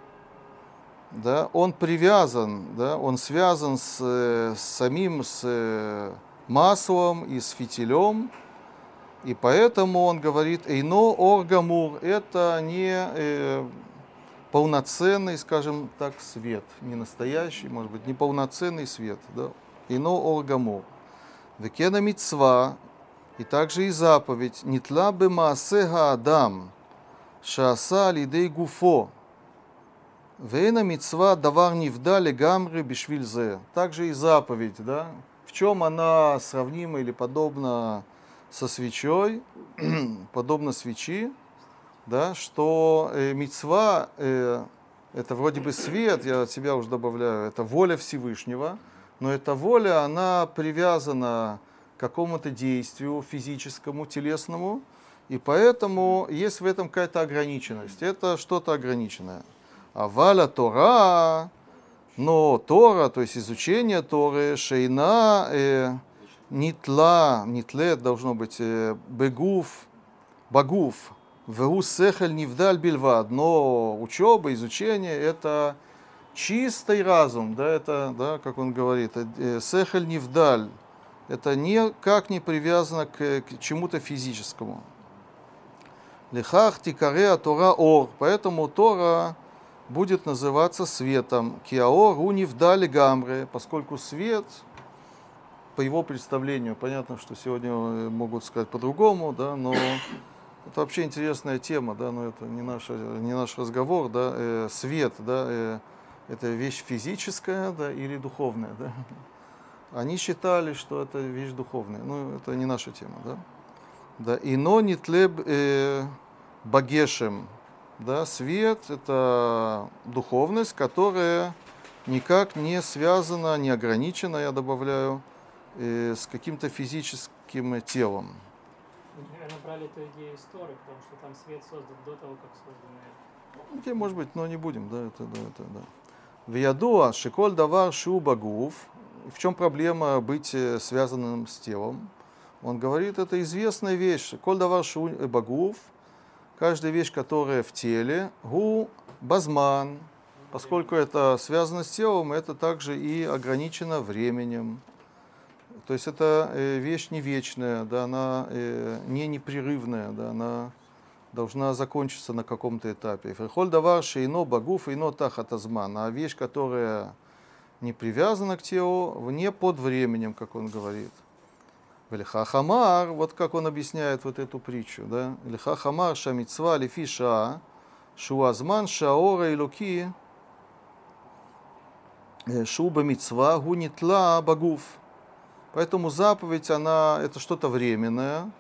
S1: да, он привязан, да, он связан с, э, с самим с маслом и с фитилем, и поэтому он говорит, «Эйно оргамур» – это не полноценный, скажем так, свет, не настоящий, может быть, не полноценный свет, да, «Эйно оргамур». Векена мицва, и также и заповедь, «Нитла бы маасега адам, шааса лидей гуфо». Вейна мицва давар нивда легамры бишвильзе. Также и заповедь, да? В чем она сравнима или подобна со свечой, подобно свечи, да, что э, мицва э, это вроде бы свет, я от себя уже добавляю, это воля Всевышнего, но эта воля, она привязана к какому-то действию физическому, телесному, и поэтому есть в этом какая-то ограниченность. Это что-то ограниченное. А валя Тора, но Тора, то есть изучение Торы, шейна, э, нитла, нитле должно быть э, бегуф, багуф, вегу сехель нивдаль бильвад. Но учеба, изучение это чистый разум, да, это, да, как он говорит, э, сехель нивдаль. Это никак не привязано к, к чему-то физическому. Лихах тикаре Тора ор. Поэтому Тора будет называться светом. Киаор унивдали гамре, поскольку свет, по его представлению, понятно, что сегодня э, могут сказать по-другому, да, но это вообще интересная тема, да, но это не наш, не наш разговор, да, э, свет, да, э, это вещь физическая, да, или духовная, да. Они считали, что это вещь духовная, но это не наша тема, да. Да, ино нитлеб э, багешем, да, свет – это духовность, которая никак не связана, не ограничена, я добавляю, э, с каким-то физическим телом.
S4: Наверное, брали эту идею из Торы, потому что там свет создан до того, как созданы
S1: Окей, может быть, но не будем, да, это, да, это, да. Виядуа, шиколь давар шу багув. В чем проблема быть э, связанным с телом? Он говорит, это известная вещь. Коль давар шу багув, каждая вещь, которая в теле, гу базман, поскольку это связано с телом, это также и ограничено временем. То есть это э, вещь не вечная, да, она э, не непрерывная, да, она должна закончиться на каком-то этапе. Ферхоль давар шейно багуф ино тахатазман. А вещь, которая не привязана к телу, вне под временем, как он говорит. Велиха хамар, вот как он объясняет вот эту притчу, да? Велиха хамар шамицва шуазман шаора илуки, э, шуба мицва гунитла багуф. Поэтому заповедь, она, это что-то временное,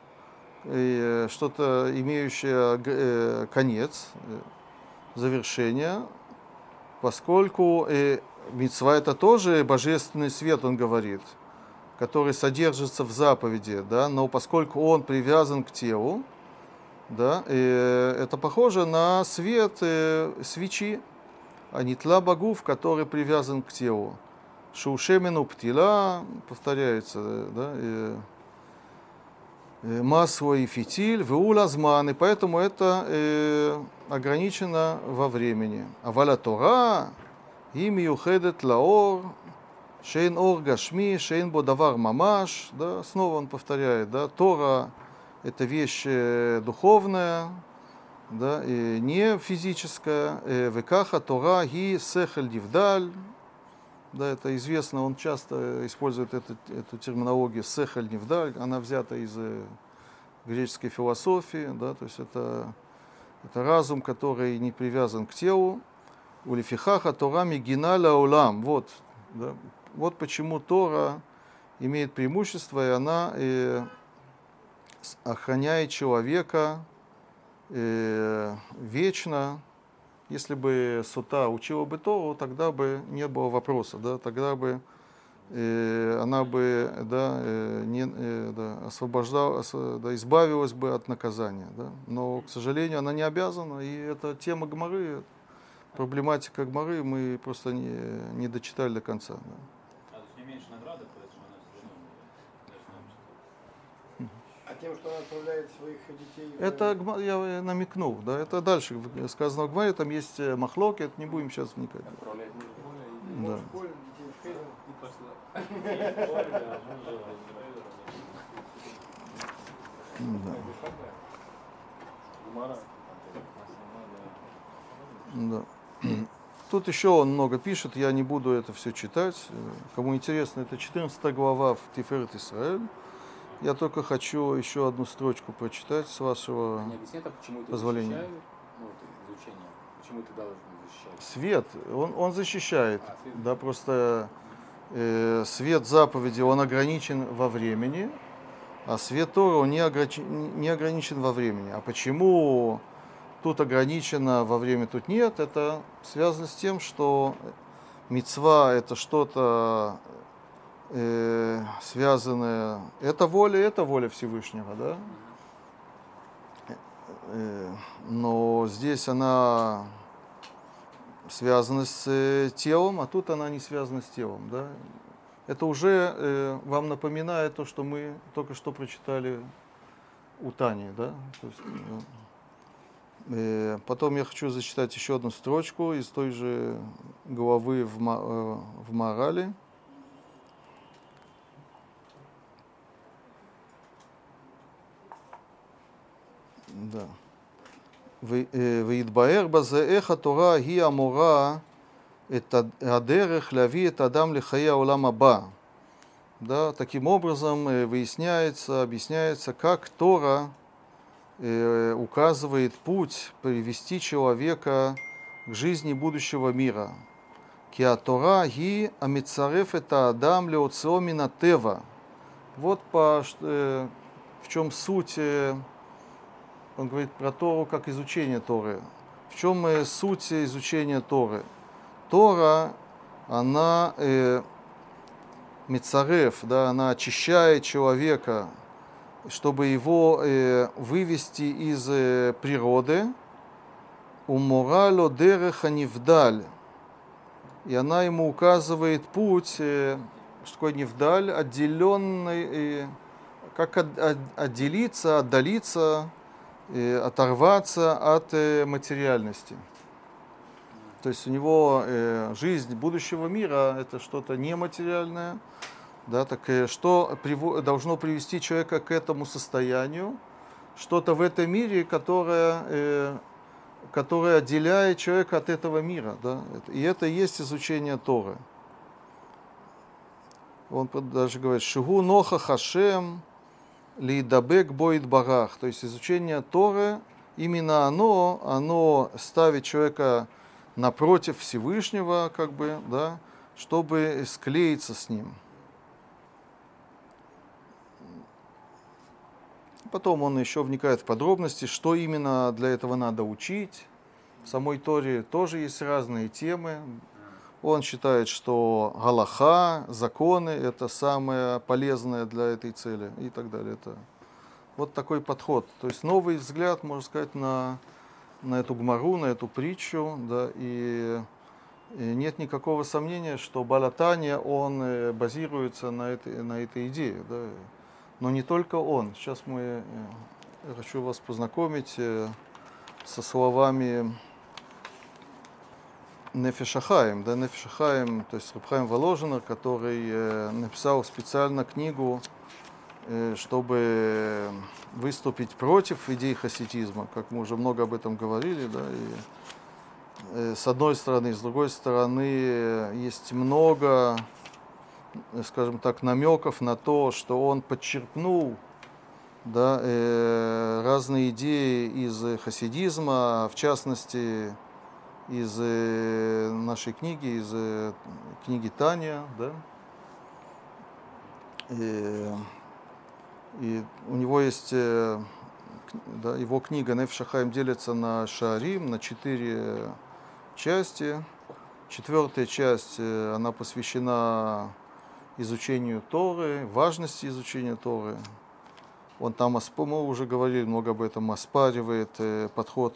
S1: э, что-то имеющее э, конец, э, завершение, поскольку мицва это тоже божественный свет, он говорит, который содержится в заповеди, да, но поскольку он привязан к телу, да, это похоже на свет свечи, а не тла богов, который привязан к телу. Шушемину птила, повторяется, да, э, масло и фитиль, веулазман, и поэтому это э, ограничено во времени. А валя Тора, им юхедет лаор, шейн ор гашми, шейн бодавар мамаш, да, снова он повторяет, да, Тора это вещь духовная, да, и не физическая, э, векаха Тора ги сехель дивдаль, да, это известно, он часто использует эту, эту терминологию сехаль невдаль, она взята из э, греческой философии, да, то есть это, это разум, который не привязан к телу. У лифихаха Тора мигиналя улам. Вот, да, вот почему Тора имеет преимущество, и она э, охраняет человека э, вечно, если бы Сута учила бы Тору, тогда бы не было вопроса, да, тогда бы э, она бы да, э, не, э, да, освобождала, осво- да, избавилась бы от наказания. Да. Но, к сожалению, она не обязана, и это тема Гмары, проблематика Гмары мы просто не, не дочитали до конца. Да.
S5: А то есть не меньше награды, поэтому она все равно
S3: А тем, что он отправляет своих детей...
S1: Это я э, намекнул, да, это дальше в- сказано в Гмаре, там есть э, махлоки, это не будем сейчас вникать.
S2: Отправляет
S3: в
S1: Да. Да. Да. Тут еще он много пишет, я не буду это все читать. Э, Кому интересно, это 14 глава в Тиферет Исраэль. Я только хочу еще одну строчку прочитать с вашего
S2: а почему это
S1: Позволение.
S2: защищают? Ну, это изучение. Почему ты должен защищать?
S1: свет. Он, он защищает.
S2: А, свет.
S1: Да, просто э, свет заповеди, он ограничен во времени, а свет Тора, он не, ограничен, не ограничен во времени. А почему тут ограничено во время, тут нет, это связано с тем, что мецва это что-то э, связанное, это воля, это воля Всевышнего, да? Э, но здесь она связана с э, телом, а тут она не связана с телом. Да? Это уже э, вам напоминает то, что мы только что прочитали у Тани. Да? То есть, э, потом я хочу зачитать еще одну строчку из той же главы в, э, в Морали. Да. ו- אה, ויתבהר בזה איך התורה היא המורה את הד- הדרך להביא את האדם לחיי העולם הבא. Да, таким образом э, выясняется, объясняется, как Тора э, указывает путь привести человека к жизни будущего мира. כי התורה היא המצרף את האדם להוציאו מן הטבע. Вот по, ш- э, в чем суть э, он говорит про Тору как изучение Торы. В чем суть изучения Торы? Тора, она э, мецарев, да, она очищает человека, чтобы его э, вывести из э, природы. Уморало дереха невдаль. И она ему указывает путь, э, что такое невдаль, отделенный, э, как от- от- отделиться, отдалиться, оторваться от э, материальности. То есть у него э, жизнь будущего мира это что-то нематериальное, да, так э, что должно привести человека к этому состоянию, что-то в этом мире, которое, которое отделяет человека от этого мира, да, и это и есть изучение Торы. Он даже говорит, Шигу ноха хашем, Лидабек боит барах, то есть изучение Торы, именно оно, оно ставит человека напротив Всевышнего, как бы, да, чтобы склеиться с ним. Потом он еще вникает в подробности, что именно для этого надо учить. В самой Торе тоже есть разные темы. Он считает, что галаха, законы – это самое полезное для этой цели и так далее. Это вот такой подход. То есть новый взгляд, можно сказать, на, на эту гмару, на эту притчу. Да, и, и нет никакого сомнения, что Балатания, он э, базируется на этой, на этой идее. Да. Но не только он. Сейчас мы, э, я хочу вас познакомить э, со словами Нефишахаем, да, Нефишахаем, то есть Рабхаим Воложенер, который э, написал специально книгу, э, чтобы выступить против идей хасидизма, как мы уже много об этом говорили, да, и э, с одной стороны, с другой стороны, есть много, скажем так, намеков на то, что он подчеркнул да, разные идеи из хасидизма, в частности, из э, нашей книги, из э, книги Таня, да. Э, и у него есть, э, да, его книга Неф Шахаим делится на Шарим, на четыре части. Четвертая часть, она посвящена изучению Торы, важности изучения Торы. Он там, мы уже говорили много об этом, оспаривает подход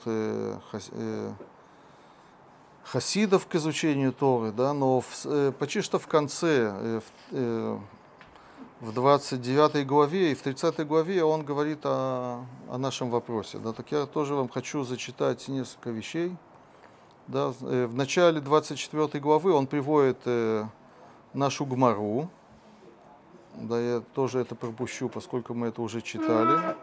S1: хасидов к изучению Торы, да, но в, э, почти что в конце, э, в, э, в 29 главе и в 30 главе он говорит о, о нашем вопросе. Да, так я тоже вам хочу зачитать несколько вещей. Да, в начале 24 главы он приводит нашу гмару. Да, я тоже это пропущу, поскольку мы это уже читали.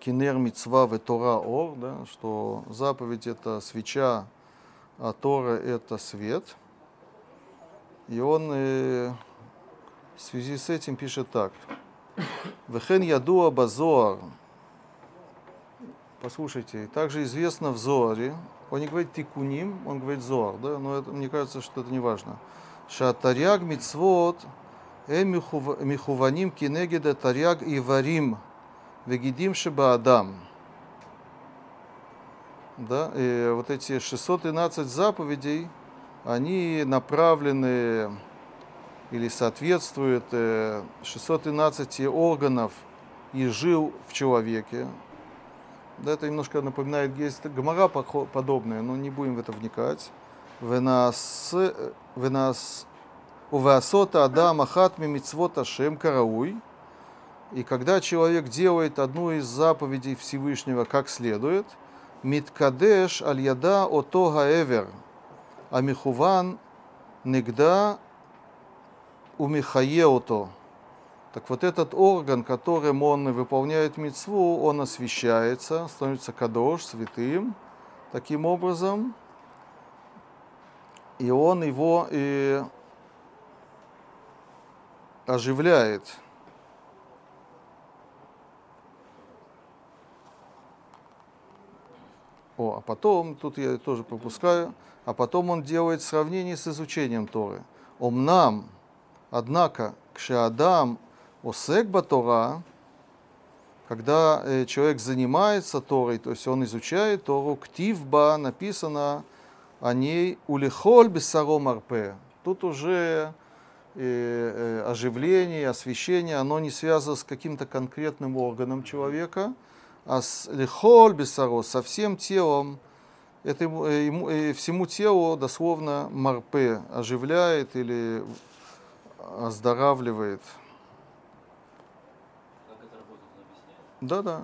S1: Кинер мицва Тора ор, да, что заповедь это свеча, а Тора это свет. И он э, в связи с этим пишет так. Вехен ядуа базоар. Послушайте, также известно в Зоаре, он не говорит тикуним, он говорит Зоар, да, но это, мне кажется, что это не важно. Шатаряг мицвот э михув- михуваним кинегеда таряг и варим вегидим шеба адам. Да, и вот эти 613 заповедей, они направлены или соответствуют э, 613 органов и жил в человеке. Да, это немножко напоминает, есть гомора подобная, но не будем в это вникать. Венас, венас, увеасота адам ахат мимицвот ашем карауй. И когда человек делает одну из заповедей Всевышнего как следует, миткадеш аль-яда ото гаэвер, амихуван негда умихаеото. Так вот этот орган, которым он выполняет мецву, он освещается, становится кадош, святым, таким образом, и он его и оживляет. О, а потом, тут я тоже пропускаю, а потом он делает сравнение с изучением Торы. Омнам, однако, кшеадам осек батора, когда э, человек занимается Торой, то есть он изучает Тору, ктивба написано о ней улихоль бессаром арпе. Тут уже э, э, оживление, освещение, оно не связано с каким-то конкретным органом человека, а с лихоль бессаро, со всем телом, это ему, э, ему, э, всему телу дословно марпе оживляет или оздоравливает.
S5: Как это работает, он объясняет.
S1: Да, да.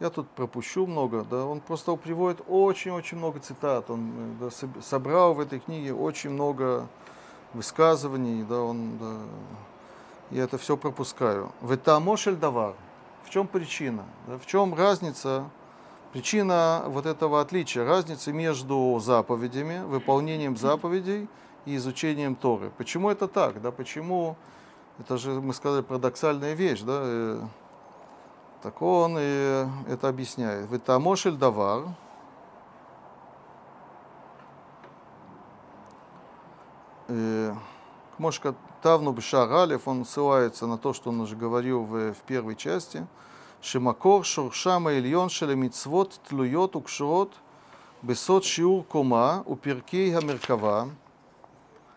S1: Я тут пропущу много, да. Он просто приводит очень-очень много цитат. Он э, да, соб- собрал в этой книге очень много высказываний, да, он, да. Я это все пропускаю. Ветамошель давар. В чем причина? в чем разница? Причина вот этого отличия, разницы между заповедями, выполнением заповедей и изучением Торы. Почему это так? Да? Почему это же, мы сказали, парадоксальная вещь, да? э, Так он и это объясняет. Витамошель давар. Э, Мошка Тавну Бешар Алев, он ссылается на то, что он уже говорил в, в первой части. Шимакор Шуршама Ильон Шелемицвот Тлуйот Укшрот Бесот Шиур Кома Уперкей Хамеркава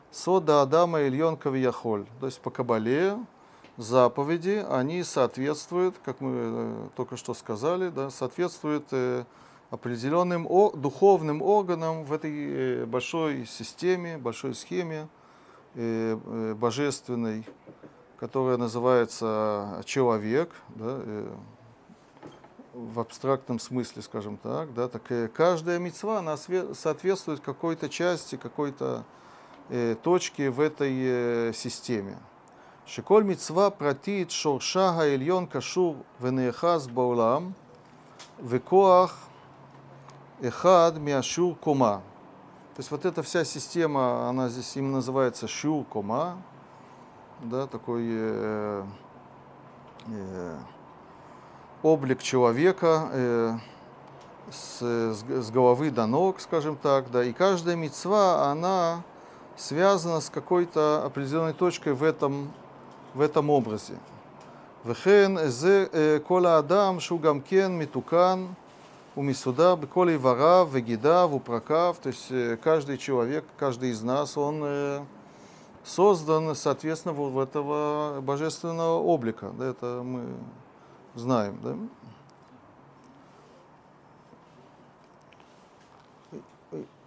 S1: Сода Адама Ильон Кавияхоль. То есть по Кабале заповеди, они соответствуют, как мы э, только что сказали, да, соответствуют э, определенным духовным органам в этой э, большой системе, большой схеме Э, э, божественной, которая называется человек, да, э, в абстрактном смысле, скажем так, да, так каждая мецва она соответствует какой-то части, какой-то э, точке в этой системе. Шиколь мецва протит шоршага ильон кашур венехаз баулам векоах эхад миашур кума. То есть вот эта вся система, она здесь им называется щукома, да, такой э, э, облик человека э, с, с головы до ног, скажем так, да, и каждая мецва, она связана с какой-то определенной точкой в этом, в этом образе. Вехен, э, кола адам, шугамкен, митукан – Умисуда, Мисуда, Вара, Вегида, Вупракав. То есть э, каждый человек, каждый из нас, он э, создан, соответственно, вот этого божественного облика. Да, это мы знаем. Да?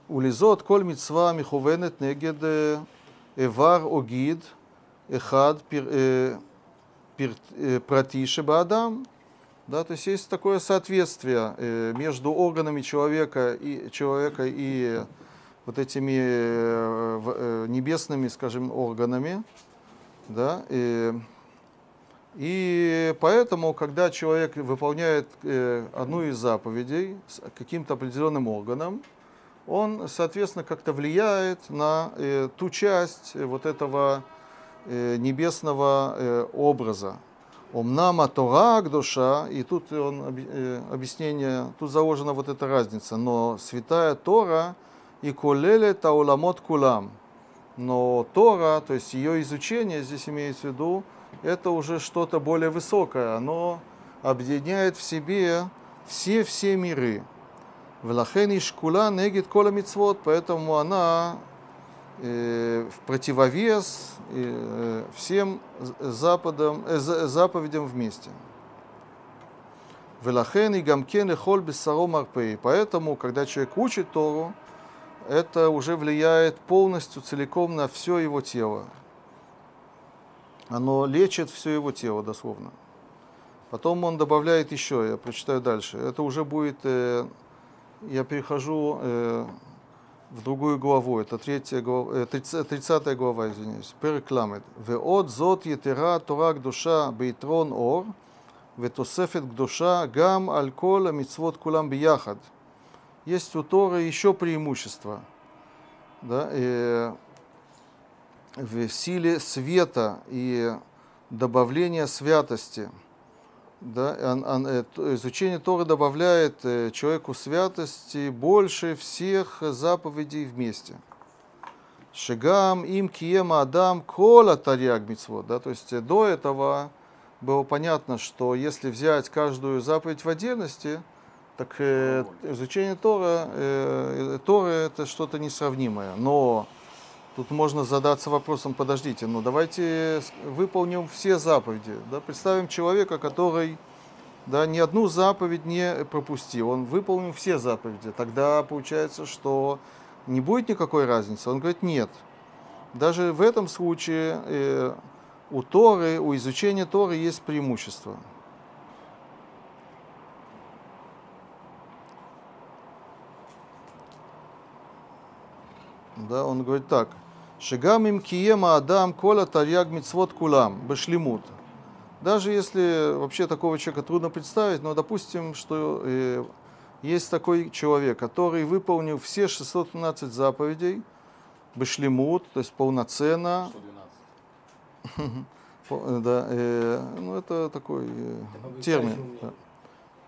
S1: Улизот коль митцва миховенет негед э, эвар огид эхад пратише баадам. Да, то есть есть такое соответствие э, между органами человека и, человека и вот этими э, э, небесными, скажем, органами. Да, и, и поэтому, когда человек выполняет одну из заповедей с каким-то определенным органом, он, соответственно, как-то влияет на ту часть вот этого небесного образа. Омнама Тора душа, и тут он э, объяснение, тут заложена вот эта разница, но святая Тора и колеле тауламот кулам. Но Тора, то есть ее изучение, здесь имеется в виду, это уже что-то более высокое, оно объединяет в себе все-все миры. Влахен и шкула негит кола поэтому она в противовес э, всем западам, э, за- заповедям вместе. Велахен и гамкен и холь бессаро марпей. Поэтому, когда человек учит Тору, это уже влияет полностью, целиком на все его тело. Оно лечит все его тело, дословно. Потом он добавляет еще, я прочитаю дальше. Это уже будет, э, я перехожу э, в другую главу, это третья глава, э, 30, 30 глава, извиняюсь, Перекламет. Веот зот етера тора кдуша бейтрон ор, ותוספת קדושה גם על כל המצוות כולם ביחד. Есть у Торы еще преимущество. Да, э, в силе света и добавления святости. да, э, изучение Торы добавляет э, человеку святости больше всех заповедей вместе. Шигам им киема адам кола тарьяг мицвот. Да, то есть э, до этого было понятно, что если взять каждую заповедь в отдельности, так э, изучение Тора, э, Торы это что-то несравнимое. Но тут можно задаться вопросом, подождите, ну давайте выполним все заповеди. Да? Представим человека, который да, ни одну заповедь не пропустил, он выполнил все заповеди. Тогда получается, что не будет никакой разницы. Он говорит, нет. Даже в этом случае э, у Торы, у изучения Торы есть преимущество. Да, он говорит так. Шигам им киема адам кола тарьяг мицвот кулам башлимут. Даже если вообще такого человека трудно представить, но допустим, что э, есть такой человек, который выполнил все 612 заповедей башлимут, то есть полноценно,
S2: 112.
S1: по- э, да, э, ну это такой э, термин. да.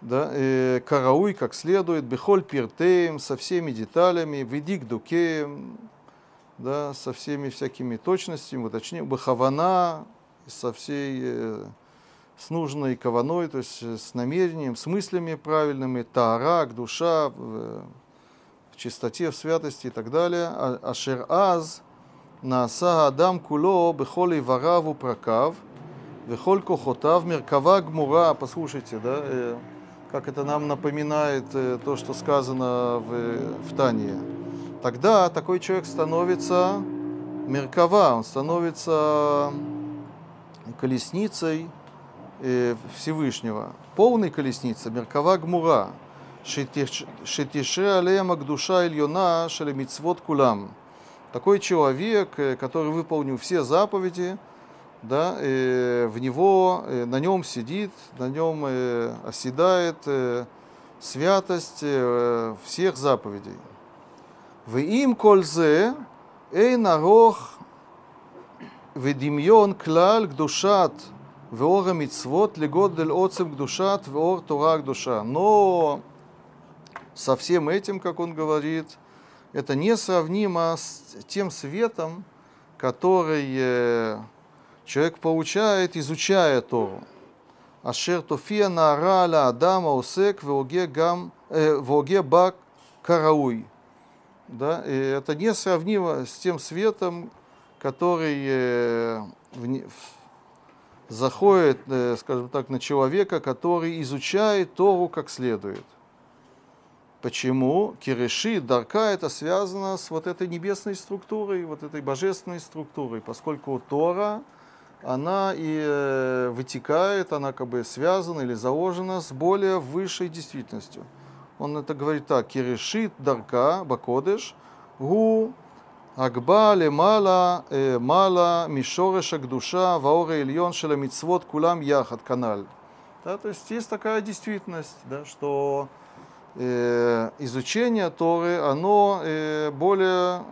S1: Да, э, карауй как следует, бехоль пиртеем, со всеми деталями, ведик дукеем, да, со всеми всякими точностями, точнее, бахавана, со всей, э, с нужной каваной, то есть э, с намерением, с мыслями правильными, таарак, душа, в, э, в чистоте, в святости и так далее. А, ашер аз, нааса адам куло, бехоли вараву пракав, вехоль кохотав, меркава гмура, послушайте, да, как это нам напоминает то, что сказано в, в Тане Тогда такой человек становится меркава, он становится колесницей э, Всевышнего. Полной колесницей, Меркава Гмура, Шетише алея душа ильона шелемицвот кулам. Такой человек, э, который выполнил все заповеди, да, э, в него, э, на нем сидит, на нем э, оседает э, святость э, всех заповедей. ואם כל זה, אין ארוך ודמיון כלל קדושת ואור המצוות לגודל עוצם קדושת ואור תורה הקדושה. Но со всем этим, как он говорит, это несравнимо с тем светом, который э, человек получает, изучая Тору. Ашер тофия наара ла адама усек веоге гам. Э, да, и это несравнимо с тем светом, который э, в- заходит, э, скажем так, на человека, который изучает Тору как следует. Почему? Киреши, Дарка, это связано с вот этой небесной структурой, вот этой божественной структурой, поскольку Тора, она и э, вытекает, она как бы связана или заложена с более высшей действительностью он это говорит так, Киришит, Дарка, бакодеш, Гу, агба Лемала, э, Мала, Мишореша, Гдуша, Ваора, Ильон, Шеламицвод, Кулам, Яхат, Каналь. Да, то есть есть такая действительность, да, что э, изучение Торы, оно э, более,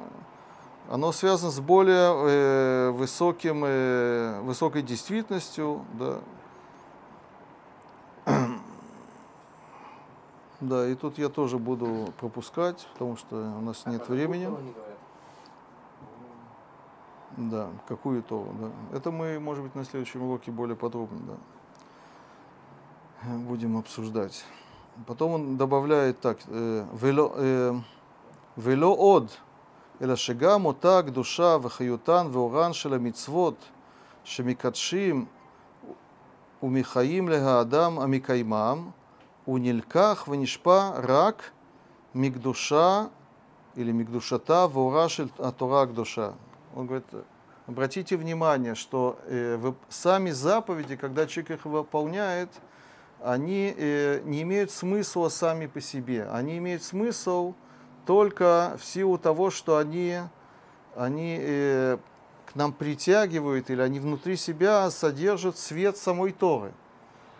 S1: оно связано с более э, высоким, э, высокой действительностью, да, Да, и тут я тоже буду пропускать, потому что у нас
S3: А
S1: нет
S3: про какую
S1: времени.
S3: Тору они говорят?
S1: Да, какую Тору, да. Это мы, может быть, на следующем уроке более подробно, да, э, будем обсуждать. Потом он добавляет так, э, «Вело э, вело од, אלא שגם אותה הקדושה וחיותן ואורן של המצוות שמקדשים ומחיים להאדם המקיימם, унильках ванишпа рак мигдуша или мигдушата ваурашель атура душа. Он говорит, обратите внимание, что э, вы, сами заповеди, когда человек их выполняет, они э, не имеют смысла сами по себе. Они имеют смысл только в силу того, что они, они э, к нам притягивают или они внутри себя содержат свет самой Торы.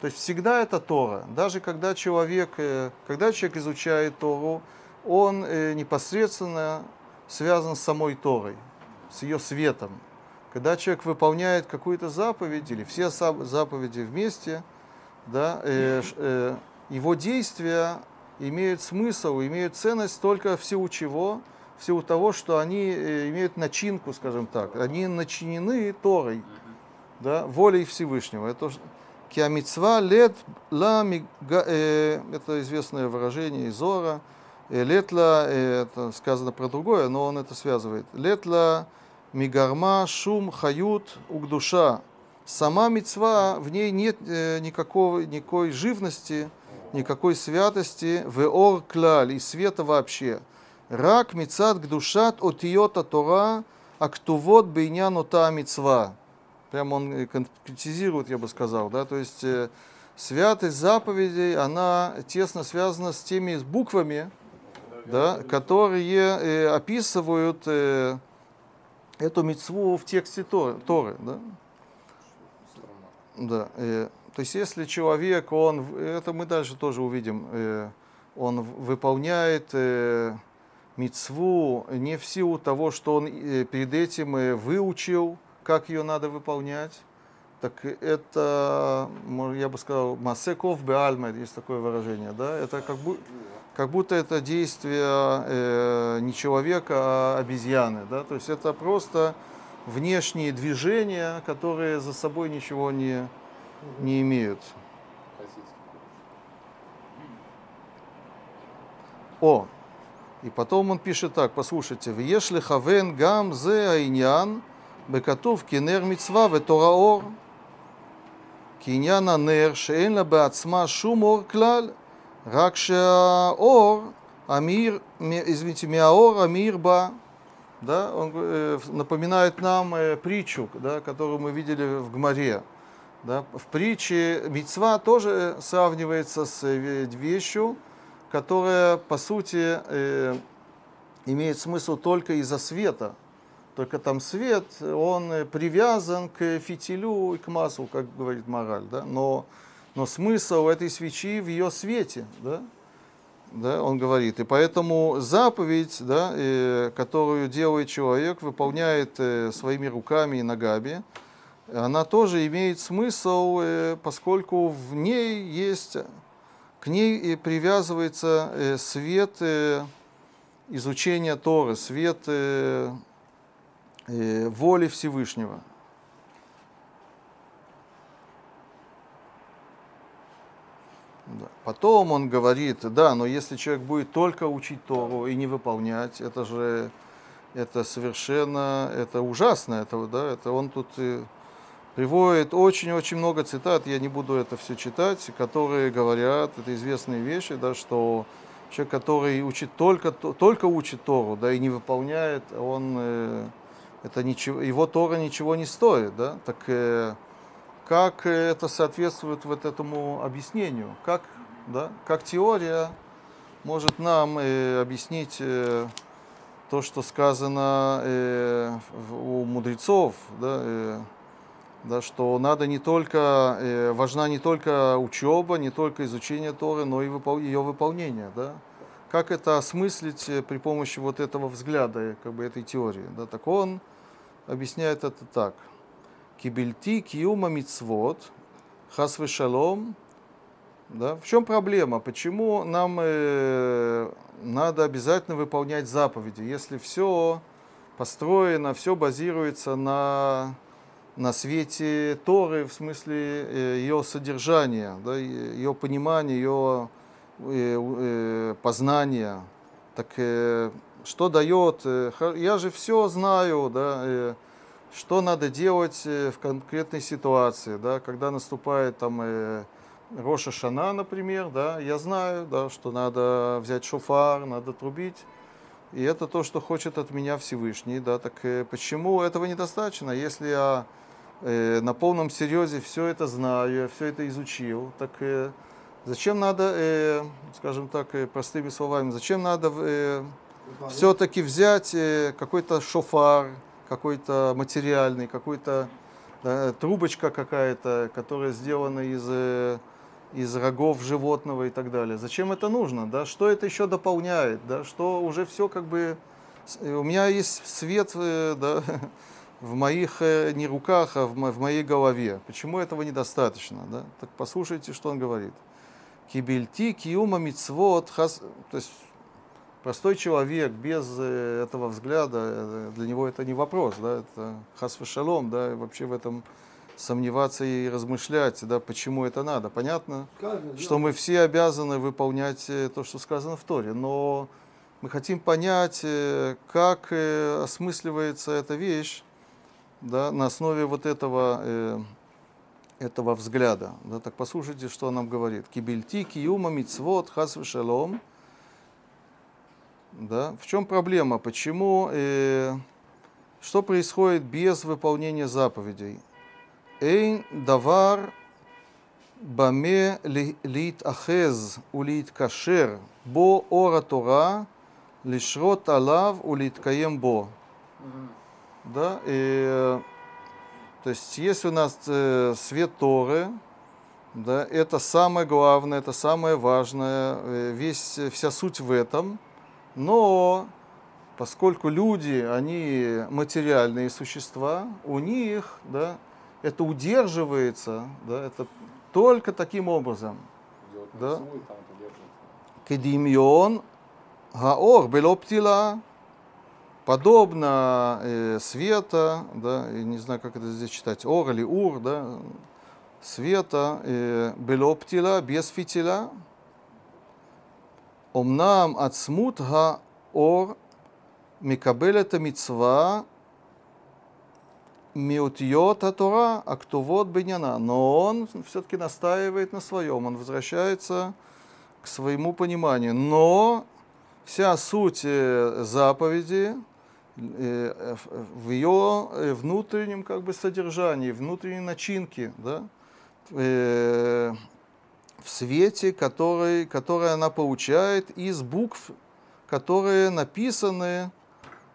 S1: То есть всегда это Тора. Даже когда человек, э, когда человек изучает Тору, он э, непосредственно связан с самой Торой, с ее светом. Когда человек выполняет какую-то заповедь или все заповеди вместе, да, э, э, его действия имеют смысл, имеют ценность только в силу чего? В силу того, что они э, имеют начинку, скажем так. Они начинены Торой, да, волей Всевышнего. Это Киамицва лет ла мига- э, это известное выражение из Зора. Э, Летла, э, это сказано про другое, но он это связывает. Летла мигарма шум хают угдуша. Сама мецва, в ней нет э, никакого, никакой живности, никакой святости, веор клаль, и света вообще. Рак мецат гдушат отиота Тора, актувот бейнян ота мецва. Прямо он э, конкретизирует, я бы сказал, да, то есть э, святость заповедей, она тесно связана с теми буквами, да, которые э, описывают эту мецву в тексте Торы. Торы да? Да, э, то есть если человек, он, это мы дальше тоже увидим, э, он выполняет э, мицву не в силу того, что он э, перед этим э, выучил, как ее надо выполнять, так это, я бы сказал, масеков беальмед, есть такое выражение, да, это как, бу- как будто это действие э, не человека, а обезьяны, да, то есть это просто внешние движения, которые за собой ничего не, не имеют. О, и потом он пишет так, послушайте, «Вешли хавен гам зе айнян בכתוב כי נר מצווה ותורה אור. כי עניין הנר שאין לה בעצמה שום אור כלל, רק שהאור, המאיר, מ- извините, מהאור המאיר בה. да, он э, напоминает нам э, притчу, да, которую мы видели в Гмаре. Да. В притче мецва тоже сравнивается с э, вещью, которая, по сути, э, имеет смысл только из-за света. Только там свет, он э, привязан к фитилю и к маслу, как говорит мораль. Да? Но, но смысл этой свечи в ее свете. Да? Да, он говорит. И поэтому заповедь, да, э, которую делает человек, выполняет э, своими руками и ногами, она тоже имеет смысл, э, поскольку в ней есть, к ней и привязывается э, свет э, изучения Торы, свет э, э, воли Всевышнего. Потом он говорит, да, но если человек будет только учить Тору и не выполнять, это же это совершенно, это ужасно, это, да, это он тут э, приводит очень-очень много цитат, я не буду это все читать, которые говорят, это известные вещи, да, что человек, который учит только, только учит Тору, да, и не выполняет, он, э, это ничего, его Тора ничего не стоит, да, так э, как это соответствует вот этому объяснению, как, да, как теория может нам э, объяснить э, то, что сказано э, у мудрецов, да, э, да, что надо не только, э, важна не только учеба, не только изучение Торы, но и выпол- ее выполнение. Да? Как это осмыслить э, при помощи вот этого взгляда, как бы этой теории? Да? Так он объясняет это так. Кибельти киума мицвод, хас шалом. Да? В чем проблема? Почему нам э, надо обязательно выполнять заповеди, если все построено, все базируется на, на свете Торы, в смысле э, ее содержания, да, ее понимания, ее э, э, познания. Так э, что дает? Я же все знаю, да, что надо делать в конкретной ситуации, да, когда наступает там Роша Шана, например, да, я знаю, да, что надо взять шофар, надо трубить. И это то, что хочет от меня Всевышний, да, так почему этого недостаточно, если я на полном серьезе все это знаю, я все это изучил, так зачем надо, э, скажем так, э, простыми словами, зачем надо э, все-таки взять э, какой-то шофар, какой-то материальный, какой-то да, трубочка какая-то, которая сделана из, э, из рогов животного и так далее. Зачем это нужно? Да? Что это еще дополняет? Да? Что уже все как бы... э, У меня есть свет э, да, в моих э, не руках, а в, в моей голове. Почему этого недостаточно? Да? Так послушайте, что он говорит. Кибельти киума мицвот хас... То есть простой человек без э, этого взгляда, э, для него это не вопрос, да, это хас шалом, да, и вообще в этом сомневаться и размышлять, да, почему это надо. Понятно, что мы все обязаны выполнять э, то, что сказано в Торе, но мы хотим понять, как осмысливается эта вещь, да, на основе вот этого, этого взгляда. Да, так послушайте, что он нам говорит. Кибельти, киюма, мицвот, хас шалом. Да? В чем проблема? Почему, э, что происходит без выполнения заповедей? Эйн давар баме ли- лит ахез улит кашер бо ора тора лишрот алав улит каем бо. Да? И, э, то есть, если у нас э, свет Торы, да, это самое главное, это самое важное, э, весь, вся суть в этом. Но поскольку люди, они материальные существа, у них да, это удерживается, да, это только таким образом. Да. Кедимьон гаор белоптила, Подобно э, света, да, я не знаю, как это здесь читать, ор или ур, да, света, э, белоптила, без фитиля, омнам от смутга ор микабелета мицва миутьота Тора, а кто вот беняна. Но он все-таки настаивает на своем, он возвращается к своему пониманию. Но вся суть э, заповеди в- в ее э, внутреннем как бы содержании, внутренней начинке, да, э, в свете, который, который она получает из букв, которые написаны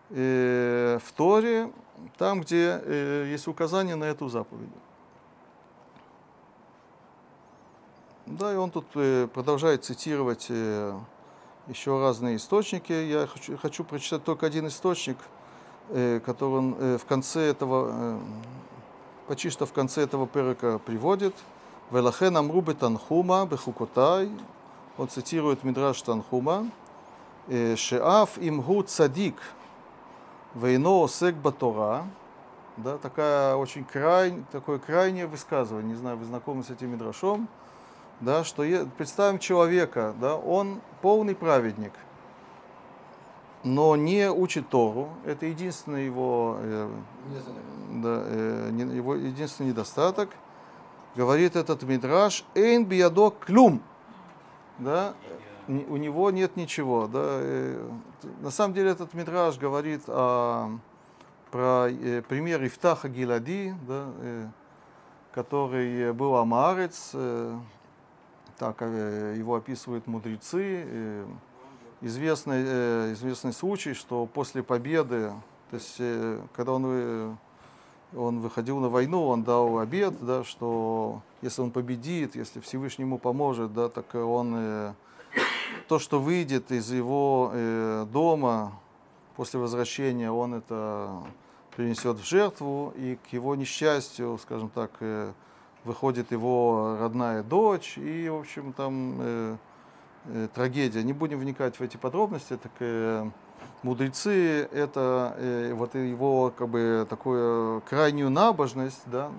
S1: э, в Торе, там, где э, есть указание на эту заповедь. Да, и он тут э, продолжает цитировать э, еще разные источники. Я хочу, хочу прочитать только один источник, э, который он э, в конце этого, э, почти что в конце этого перека приводит. Велахен амру Танхума бехукотай. Он цитирует Мидраш Танхума. э, Шеаф имгу цадик вейно осек батора. Да, такая очень край, такое крайнее высказывание. Не знаю, вы знакомы с этим Мидрашом да, что представим человека, да, он полный праведник, но не учит Тору, это единственный его, э, да, э, его единственный недостаток. Говорит этот мидраш, эйн биядо клюм, да, у него нет ничего, да. э, На самом деле этот мидраш говорит о, про э, пример Ифтаха Гилади, да, э, который был Амарец, э, так э, его описывают мудрецы. э, Известный, э, известный случай, что после победы, то есть когда он, он выходил на войну, он дал обед, да, что если он победит, если Всевышний ему поможет, да, так он то, что выйдет из его дома после возвращения, он это принесет в жертву, и к его несчастью, скажем так, выходит его родная дочь, и, в общем, там э, э, трагедия. Не будем вникать в эти подробности, так э, мудрецы это э, вот его как бы такую крайнюю набожность, да,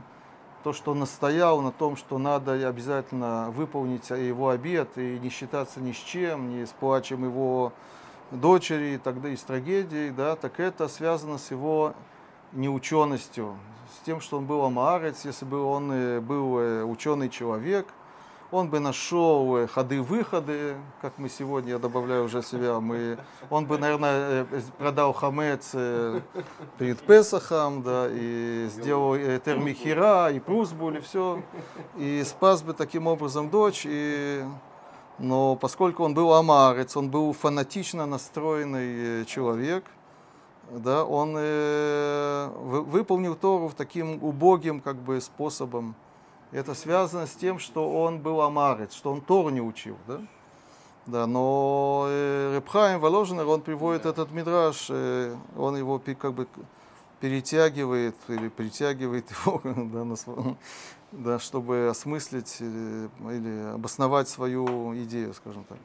S1: то, что настоял на том, что надо обязательно выполнить его обет и не считаться ни с чем, ни с плачем его дочери и тогда и с трагедией, да, так это связано с его неученостью, с тем, что он был амаарец, если бы он э, был э, ученый человек, он бы нашел э, ходы-выходы, как мы сегодня, я добавляю уже себя, мы, он бы, наверное, продал хамец перед Песахом, да, и сделал термихира, и прусбуль, и все, и спас бы таким образом дочь, и но поскольку он был амарец, он был фанатично настроенный человек, да, он э, вы- выполнил Тору таким убогим как бы способом. Это связано с тем, что он был амарец, что он Тору не учил, да? Да, но э, Репхаим Воложенер, он приводит этот мидраж, э, он его как бы перетягивает или притягивает его, да, на да, чтобы осмыслить э, или обосновать свою идею, скажем так.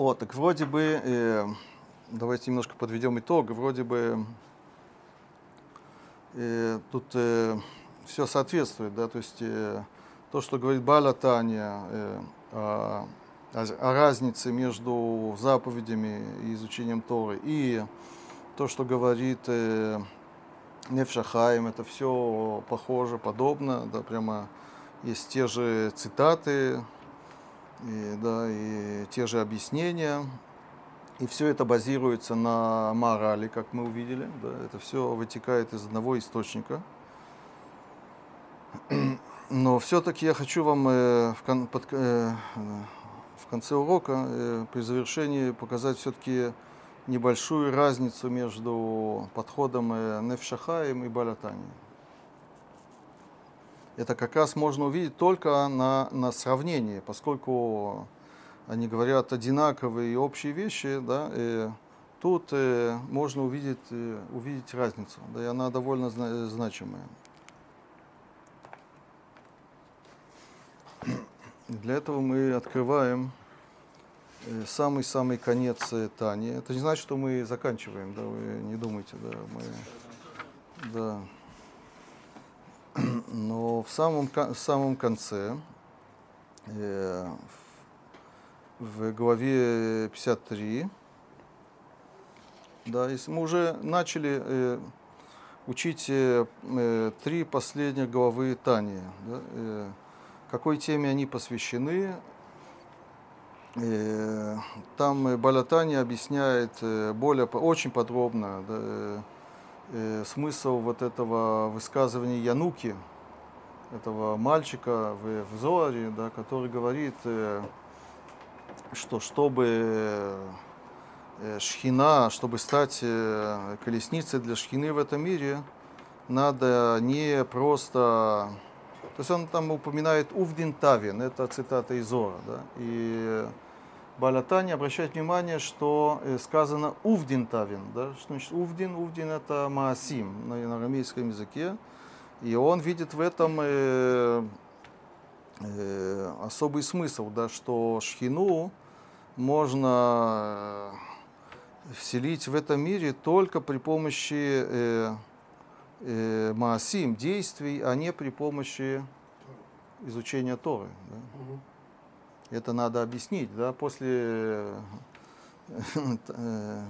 S1: О, так вроде бы, э, давайте немножко подведем итог, вроде бы э, тут все соответствует, да, то есть э, то, что говорит Баля Таня э, о, о- разнице между заповедями и изучением Торы, и то, что говорит э, Невшахаим, это все похоже, подобно, да, прямо есть те же цитаты, и, да, и те же объяснения. И все это базируется на морали, как мы увидели. Да, это все вытекает из одного источника. Но все-таки я хочу вам э, в, кон- под- э, в конце урока, э, при завершении, показать все-таки небольшую разницу между подходом э, Невшахаем и Балятани. Это как раз можно увидеть только на, на сравнении, поскольку они говорят одинаковые и общие вещи, да, э, тут э, можно увидеть, э, увидеть разницу, да, и она довольно зна- значимая. Для этого мы открываем э, самый-самый конец э, Тани. Это не значит, что мы заканчиваем, да, вы не думайте, да, мы, да. Но в самом, в самом конце, э, в главе 53, да, если мы уже начали э, учить э, э, три последних главы Тани, да, э, какой теме они посвящены, Э, Там Балатани объясняет э, более, очень подробно да, э, смысл вот этого высказывания Януки, этого мальчика в, в Зоаре, да, который говорит, э, что чтобы э, шхина, чтобы стать э, колесницей для шхины в этом мире, надо не просто... То есть он там упоминает Увдин Тавин, это цитата из Зора. Да? И Балатани обращает внимание, что э, сказано Увдин Тавин. Да? Что значит Увдин? Увдин это Маасим на, на арамейском языке. И он видит в этом э, э, особый смысл, да, что шхину можно э, вселить в этом мире только при помощи э, э, маасим, действий, а не при помощи изучения Торы. да. Это надо объяснить, да, после, э,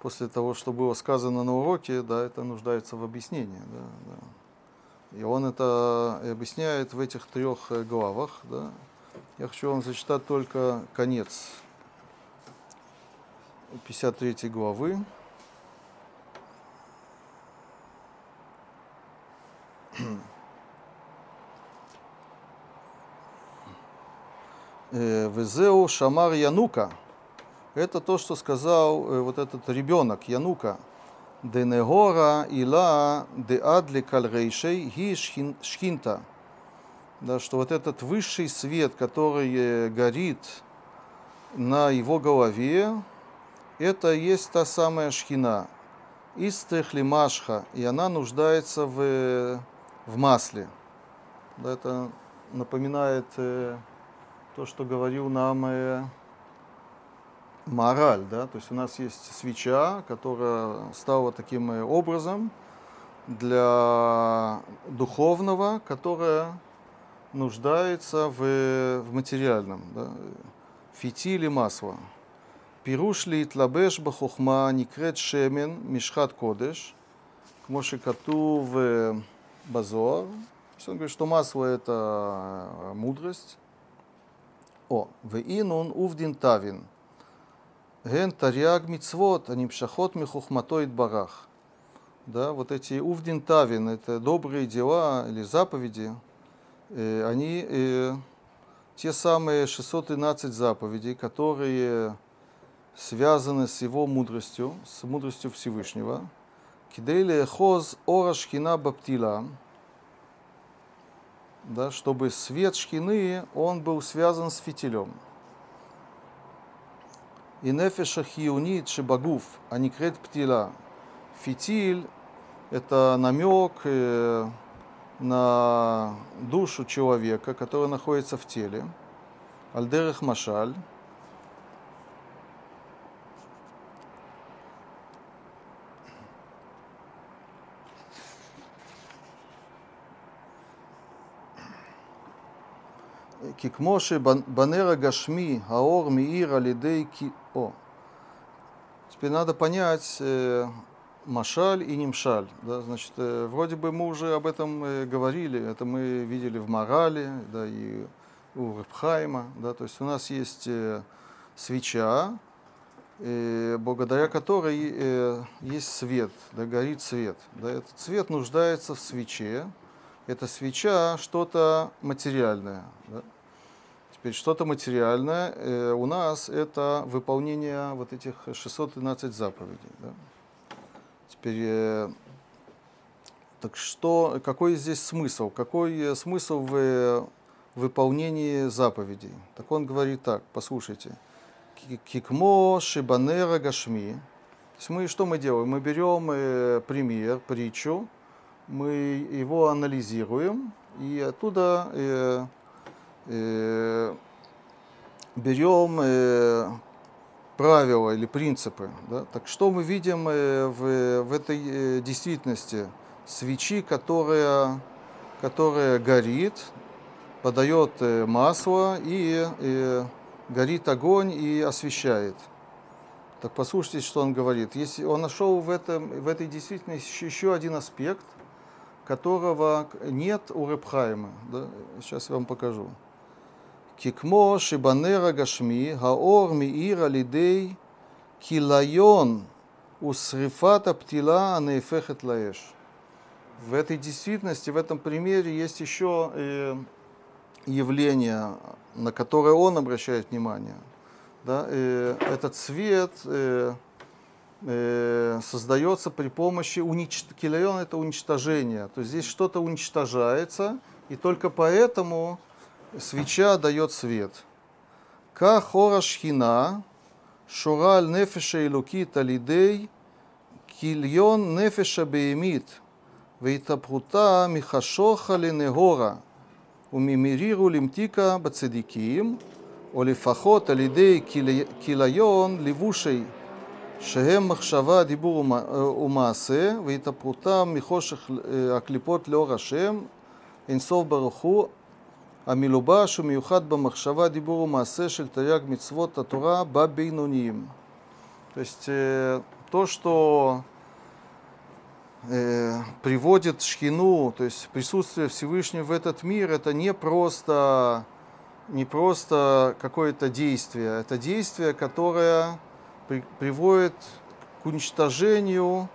S1: после того, что было сказано на уроке, да, это нуждается в объяснении, да, да. И он это объясняет в этих трех э, главах, да. Я хочу вам зачитать только конец 53 главы. Э, Везеу Шамар Янука. Это то, что сказал э, вот этот ребенок Янука. Денегора ила де адли кальрейшей ги шхин- шхинта. Да, что вот этот высший свет, который э, горит на его голове, это есть та самая шхина. Истрехли машха, и она нуждается в, э, в масле. Да, это напоминает э, то, что говорил нам э, мораль, да, то есть у нас есть свеча, которая стала таким э, образом для духовного, которая нуждается в, в материальном, да, фитиле масла. פירוש להתלבש בחוכמה נקראת שמן משחת קודש, כמו שכתוב אה, בזוהר. אז он говорит, что масло это э, мудрость. О, ואינון עובדין תבין. הן תרי"ג מצוות הנמשכות מחוכמתו יתברך. Да, вот эти увдин тавин, это добрые дела или заповеди, э, они э, те самые 613 заповедей, которые связаны с его мудростью, с мудростью Всевышнего. Кидейли хоз ора шхина баптила, да, чтобы свет шхины, он был связан с фитилем. И нефеша хиунит шибагуф, а не крет птила. Фитиль – это намек э, на душу человека, который находится в теле. Альдерех Машаль. כי כמו שבנר הגשמי האור מאיר על ידי כי... О. Теперь надо понять э, Машаль и Нимшаль. Да? Значит, э, вроде бы мы уже об этом э, говорили, это мы видели в Морале, да, и у Репхайма. Да? То есть у нас есть э, свеча, э, благодаря которой э, есть свет, да, горит свет. Да? Этот свет нуждается в свече. Эта свеча что-то материальное. Да? Теперь что-то материальное э, у нас это выполнение вот этих 613 заповедей. Да? Теперь, э, так что, какой здесь смысл? Какой э, смысл в выполнении заповедей? Так он говорит так, послушайте. «Ки- Кикмо шибанера гашми. То есть мы что мы делаем? Мы берем э, пример, притчу, мы его анализируем, и оттуда берем э, правила или принципы. Да? Так что мы видим э, в, в этой э, действительности? Свечи, которая, которая горит, подает э, масло и э, горит огонь и освещает. Так послушайте, что он говорит. Если он нашел в, этом, в этой действительности еще один аспект, которого нет у Репхайма. Да? Сейчас я вам покажу. כי כמו שבנר הגשמי האור מאיר על ידי כיליון ושריפת הפתילה הנהפכת לאש. В этой действительности, в этом примере есть еще э, явление, на которое он обращает внимание. Да? Э, этот свет э, э, создается при помощи уничтожения. Килайон это уничтожение. То есть здесь что-то уничтожается, и только поэтому свеча дает свет. Ка хора шхина, шураль нефеша илукит алидей, кильон нефеша беемит, והתהפכותה מחשוכה לנהורה וממרירו למתיקה בצדיקים, או לפחות על ידי כלי- כיליון לבושי שהם מחשבה, דיבור ומה- ומעשה, והתהפכותם מחושך אה, הקליפות לאור השם, אינסוף ברוך הוא, המלובש ומיוחד במחשבה, דיבור ומעשה של תרי"ג מצוות התורה בבינוניים. То есть э, то, что э, приводит шхину, то есть присутствие Всевышнего в этот мир, это не просто, не просто какое-то действие, это действие, которое при- приводит к уничтожению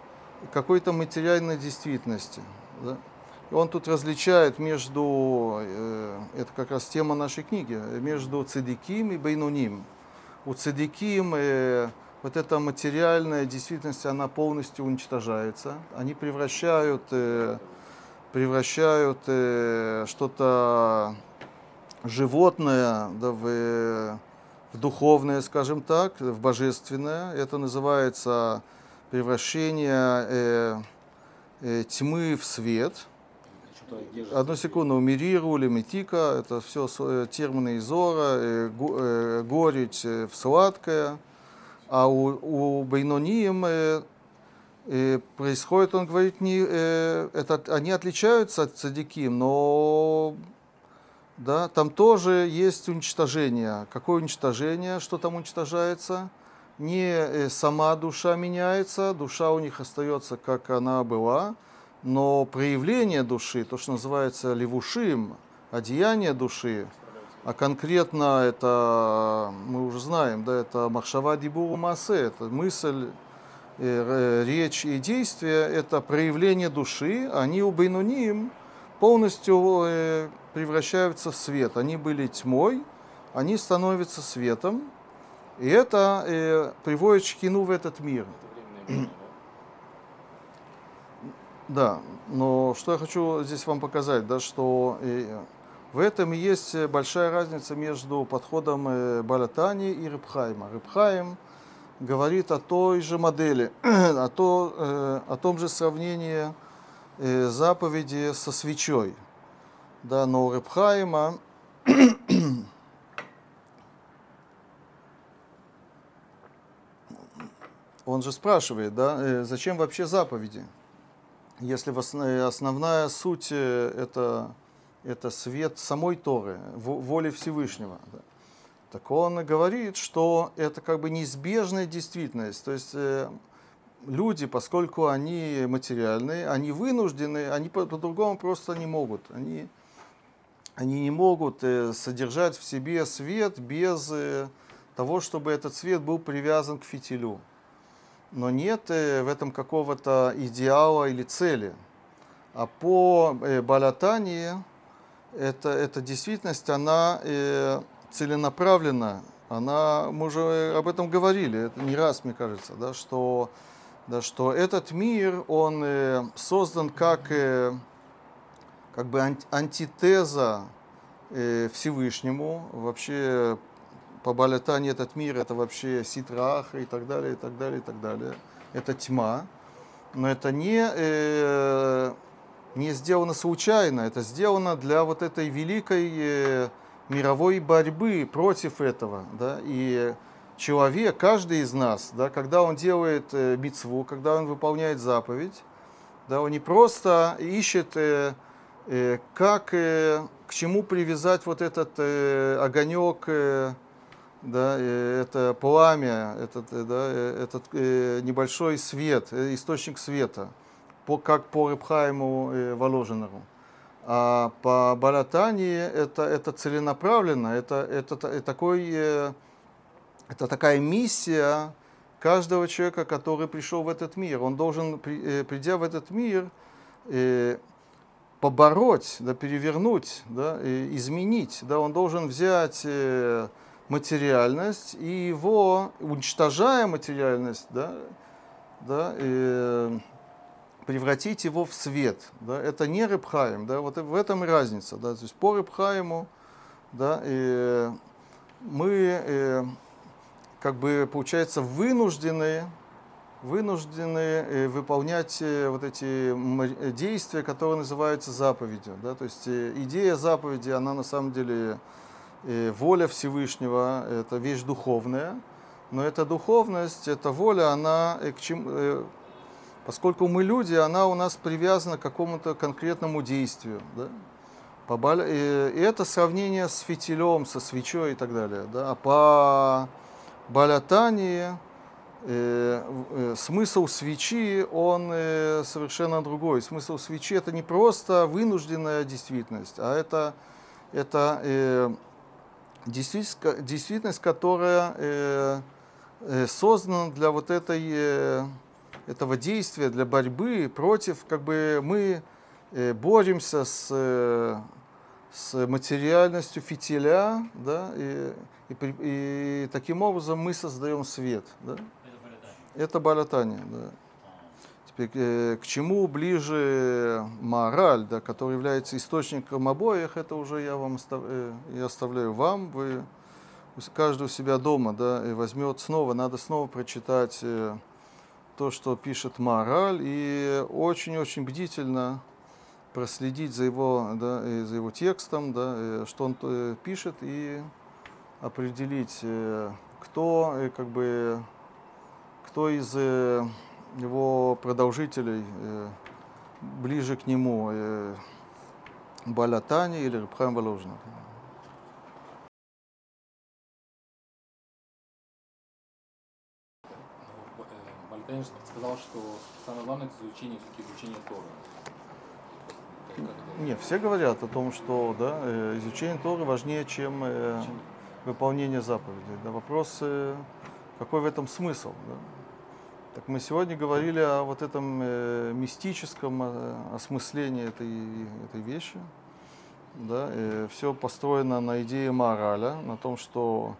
S1: какой-то материальной действительности. да. И он тут различает между, э, это как раз тема нашей книги, между цедиким и бейнуним. У цедиким э, вот эта материальная действительность, она полностью уничтожается. Они превращают, э, превращают что-то животное да, в, в духовное, скажем так, в божественное. Это называется превращение э, э, тьмы в свет.
S2: Держится.
S1: Одну секунду, мириру, лимитика, это все термины из Зора, э, э, горечь э, в сладкое. А у, у Бейнонием э, э, происходит, он говорит, не, э, это, они отличаются от цадиким, но да, там тоже есть уничтожение. Какое уничтожение? Что там уничтожается? Не э, сама душа меняется, душа у них остается, как она была, но проявление души, то, что называется левушим, одеяние души, а конкретно это, мы уже знаем, да, это махшава дибуру масе, это мысль, э, р- речь и действие, это проявление души, они у Бейнуним полностью э, превращаются в свет. Они были тьмой, они становятся светом, и это э, приводит шхину в этот мир.
S2: Это да?
S1: Но что я хочу здесь вам показать, да, что э, в этом и есть большая разница между подходом э, Балатани и Рыбхайма. Рыбхайм говорит о той же модели, о, то, э, о том же сравнении заповеди со свечой. Да, но у Рыбхайма он же спрашивает, да, зачем вообще заповеди? Если э, основная суть э, это, это свет самой Торы, во- воли Всевышнего. да. Так он говорит, что это как бы неизбежная действительность. То есть э, люди, поскольку они материальные, они вынуждены, они по- по-другому просто не могут. Они, они не могут содержать в себе свет без того, чтобы этот свет был привязан к фитилю но нет э, в этом какого-то идеала или цели. А по э, Балатании это, эта действительность, она э, целенаправлена. Она, мы уже об этом говорили, это не раз, мне кажется, да, что, да, что этот мир, он создан как, как бы ан- антитеза Всевышнему. Вообще по Балятане этот мир это вообще ситраха и так далее, и так далее, и так далее. Это тьма. Но это не, э, не сделано случайно, это сделано для вот этой великой э, мировой борьбы против этого. Да? И человек, каждый из нас, да, когда он делает э, мицву, когда он выполняет заповедь, да, он не просто ищет, э, э, как, э, к чему привязать вот этот э, огонек, э, да, это пламя, этот, э, да, э, этот э, небольшой свет, источник света, по, как по Рыбхайму э, Воложенеру. А по Баратане это, это целенаправленно, это, это, та- такой, это такая миссия каждого человека, который пришел в этот мир. Он должен, при- придя в этот мир, побороть, да, перевернуть, да, изменить. Да, он должен взять материальность и его, уничтожая материальность, да, да, э, превратить его в свет. Да, это не Рыбхаим, да, вот в этом разница. Да, то есть по Рыбхаиму да, и мы э, как бы, получается, вынуждены вынуждены э, выполнять э, вот эти э, действия, которые называются заповедью. Да? То есть э, идея заповеди, она на самом деле э, воля Всевышнего, это вещь духовная, но эта духовность, эта воля, она э, к чему, э, поскольку мы люди, она у нас привязана к какому-то конкретному действию. Да? И это сравнение с фитилем, со свечой и так далее. Да? А по Балятании э, смысл свечи, он э, совершенно другой. Смысл свечи это не просто вынужденная действительность, а это, это э, действительность, действительность, которая э, э, создана для вот этой, э, этого действия, для борьбы против, как бы мы э, боремся с, э, с материальностью фитиля, да, и, и, и таким образом мы создаем свет. Да.
S5: Это полетание.
S1: Это балатание, да. Теперь, э, к чему ближе мораль, да, который является источником обоих, это уже я вам остав- э, я оставляю вам. Вы каждый у себя дома да, и возьмет снова, надо снова прочитать э, то, что пишет мораль, и очень-очень бдительно проследить за его, да, и за его текстом, да, э, что он пишет, и определить, кто э, как бы кто из его продолжителей э, ближе к нему, э, Балатани или Рабхайм Воложник.
S2: Но, э, Бальтайн сказал, что самое главное это изучение, все-таки изучение Торы.
S1: Не, все говорят о том, что да, изучение Торы важнее, чем э, выполнение заповедей. Да, вопрос, э, какой в этом смысл? Да? Так мы сегодня говорили о вот этом э, мистическом э, осмыслении этой, этой вещи. Да? все построено на идее мораля, на том, что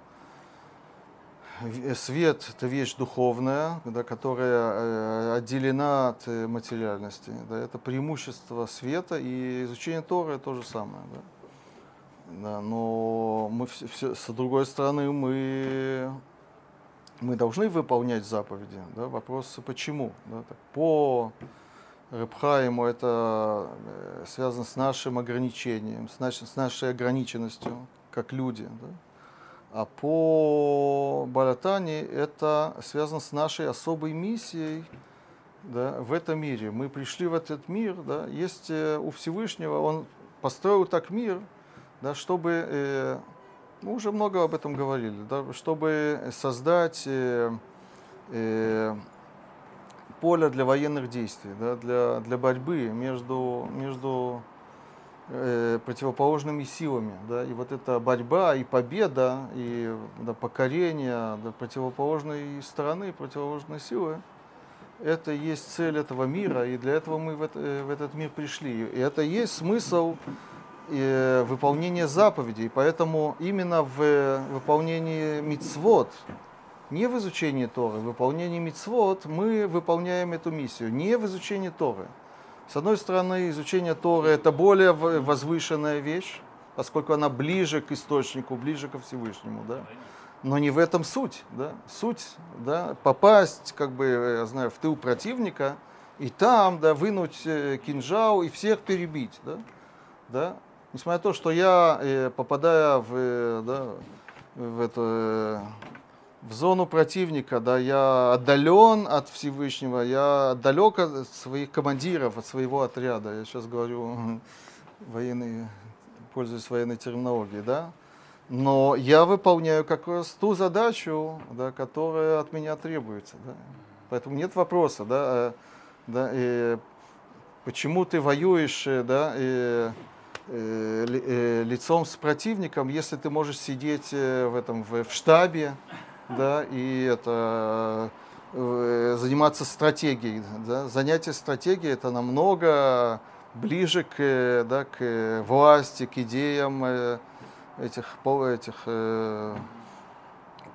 S1: в- свет – это вещь духовная, да, которая э, отделена от э, материальности. Да, это преимущество света, и изучение Торы – то же самое. Да. Да, но мы все, все- с другой стороны, мы, мы должны выполнять заповеди. Да? Вопрос, почему? Да? Так, по Рыбхаиму это э, связано с нашим ограничением, с, наш- с нашей ограниченностью, как люди. Да? А по Балатане это связано с нашей особой миссией да, в этом мире. Мы пришли в этот мир, да, есть э, у Всевышнего, он построил так мир, да, чтобы, э, мы уже много об этом говорили, да, чтобы создать э, э, поле для военных действий, да, для, для борьбы между, между э, противоположными силами. Да, и вот эта борьба и победа, и да, покорение да, противоположной стороны, противоположной силы, это есть цель этого мира, и для этого мы в, это- э, в этот мир пришли. И это есть смысл э, выполнения заповедей. Поэтому именно в э, выполнении мицвод, не в изучении Торы, в выполнении мицвод мы выполняем эту миссию, не в изучении Торы. С одной стороны, изучение Торы это более возвышенная вещь, поскольку она ближе к источнику, ближе ко Всевышнему, да. Но не в этом суть, да. Суть, да, попасть, как бы, я знаю, в тыл противника и там, да, вынуть э, кинжал и всех перебить, да, да. Несмотря на то, что я, э, попадая в, э, да, в это, э, в зону противника, да, я отдален от Всевышнего, я далек от своих командиров, от своего отряда. Я сейчас говорю военный, пользуясь военной терминологией, да. Но я выполняю как раз ту задачу, да, которая от меня требуется. Да. Поэтому нет вопроса, да, да, э, почему ты воюешь, да, и лицом с противником, если ты можешь сидеть э, в этом в, в штабе, да, и это э, заниматься стратегией, да. Занятие стратегией это намного ближе к, э, да, к э, власти, к идеям э, этих, этих э,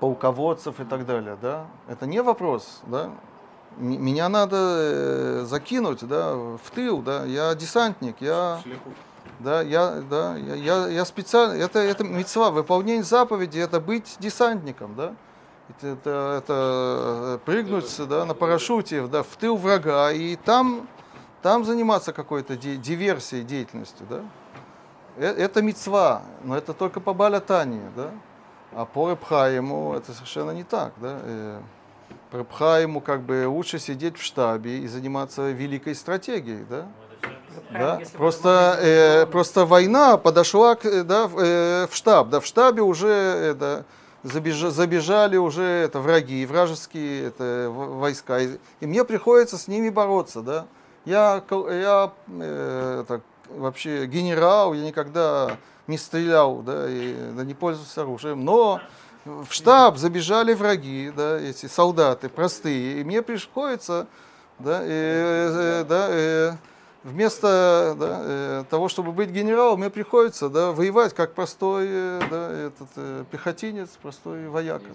S1: полководцев и так далее, да. Это не вопрос, да. Меня надо э, закинуть, да, в тыл, да. Я десантник, я,
S2: Шлиху.
S1: Да, я, да, я, я, я специально, это, это мецва, выполнение заповеди, это быть десантником, да. Это, это, это э, прыгнуть, да, на парашюте, да, в тыл врага и там, там заниматься какой-то ди- диверсией, деятельностью, да. Э- Это мецва, но это только по балятании, да. А по Репхаему это совершенно не так, да. Э, По как бы лучше сидеть в штабе и заниматься великой стратегией, да. Да? Просто, э, просто война подошла к, э, да, в, э, в штаб. Да, в штабе уже это, забежа- забежали уже это, враги, вражеские это, войска. И, и мне приходится с ними бороться. Да? Я, я э, так, вообще генерал, я никогда не стрелял, да, и, да, не пользуюсь оружием. Но в штаб забежали враги, да, эти солдаты простые. И мне приходится да, э, э, да, э, вместо да, э, того, чтобы быть генералом, мне приходится да, воевать как простой э, да, этот, э, пехотинец, простой вояка.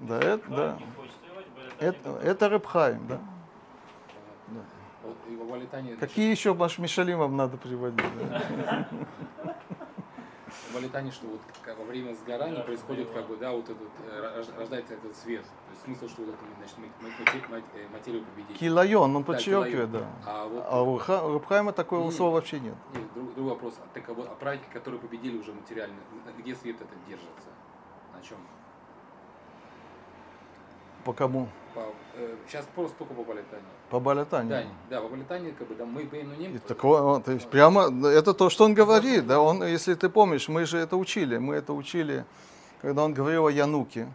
S1: Да, да это, да. Это, это Репхайм, да. Какие еще Маш Мишалим вам надо приводить? да?
S2: Валитане, что вот как во время сгорания происходит как бы, да, вот этот, э, рож- рождается этот свет. То есть смысл, что вот это, значит, э, материю победить.
S1: Килайон, он
S2: Да,
S1: подчеркивает,
S2: килайон.
S1: да.
S2: А вот
S1: А у Ха- у Репхайма такого
S2: Не,
S1: слова вообще нет.
S2: Нет, друг- другой вопрос. А Так а вот, а праведники, которые победили уже материально, где свет этот держится? На чем?
S1: По кому?
S2: сейчас просто только по Валитане.
S1: По Балятане.
S2: Да, да, по Валитане, как бы, да, мы ну, не
S1: И такое, он, то есть прямо, это то, что он говорит, да, он, если ты помнишь, мы же это учили, мы это учили, когда он говорил о Януке,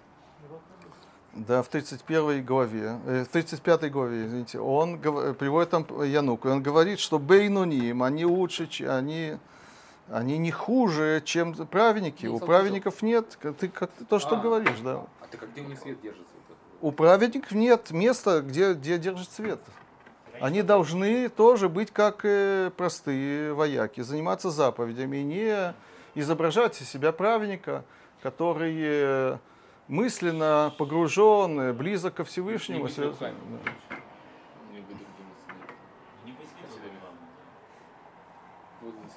S1: да, в 31 главе, э, в 35 главе, извините, он приводит там Януку, и он говорит, что Бейнуним, они лучше, они, они не хуже, чем праведники,
S2: Не
S1: у праведников нет, ты, как ты то, что
S2: А.
S1: говоришь, да.
S2: А ты как где у них свет держится?
S1: У праведников нет места, где, где держит свет. Они должны тоже быть как э, простые вояки, заниматься заповедями, не изображать из себя праведника, который э, мысленно погружен, э, близок ко Всевышнему.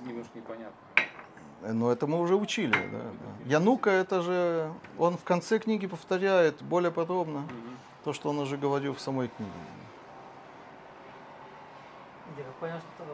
S2: Немножко непонятно.
S1: Но это мы уже учили. Да, да. Янука, это же, он в конце книги повторяет более подробно то, что он уже говорил в самой книге.
S4: Я понял, что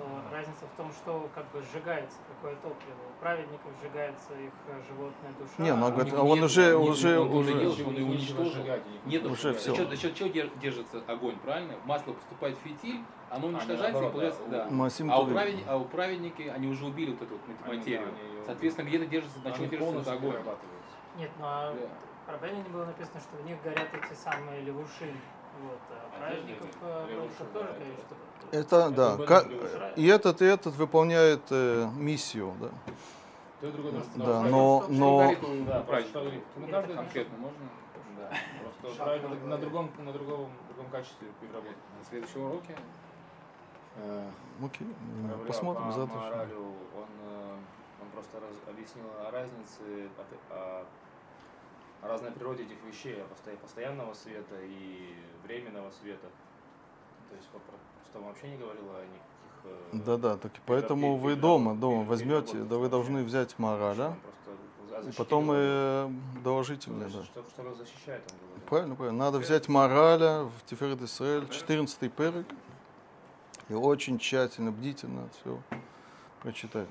S4: разница в том, что как бы сжигается, какое топливо. У праведников сжигается их э, животная душа.
S1: Не, ну,
S4: а
S1: он говорит,
S4: у
S1: а он
S4: них
S1: уже-
S4: нет.
S1: уже-
S2: он,
S1: уже-
S2: делал, он его уничтожил. Нет,
S1: Уже
S2: за
S1: всё.
S2: счет, за счет чего дер- держится огонь, правильно? Масло поступает в фитиль, оно уничтожается и
S5: наоборот,
S2: появляется.
S5: да.
S2: Да.
S1: Масим
S2: А у,
S1: Турин.
S2: праведни- а у праведники, они уже убили вот эту вот
S5: Они,
S2: материю.
S5: да, они
S2: Соответственно, где-то держится, на чем
S5: Они
S2: держится огонь.
S4: Нет, ну а
S2: Да.
S4: про праведника было написано, что в них горят эти самые левуши. Вот, а праведников
S5: Одежда
S4: э, тоже
S5: это
S4: говорит, что...
S1: Это, да,
S5: был
S1: ка-
S5: Левушай.
S1: и этот, и этот выполняет э, миссию, да.
S5: То и другое просто.
S1: Да,
S5: правильно,
S1: но, но
S5: Да, говорит. Ну, каждый
S2: Конкретно можно?
S5: Да, просто правильно на другом, на другом, другом качестве переработать.
S2: На следующем уроке.
S3: Э,
S1: окей,
S5: Говорю,
S1: посмотрим
S5: по
S1: завтра.
S5: моралю, он, э, он просто раз- объяснил о разнице, о, о разной природе этих вещей, о постоя- постоянного света и временного света. То есть он вообще не говорил о никаких... э,
S1: Да, да, так и поэтому вы дома, дома возьмете, да вы должны взять
S5: о
S1: И потом
S5: говорил.
S1: э, доложите мне, да.
S5: Что, что защищает, он говорил.
S1: Правильно, правильно. Надо взять мораля в Тиферет Исраэль, 14 перек, и очень тщательно, бдительно все прочитать.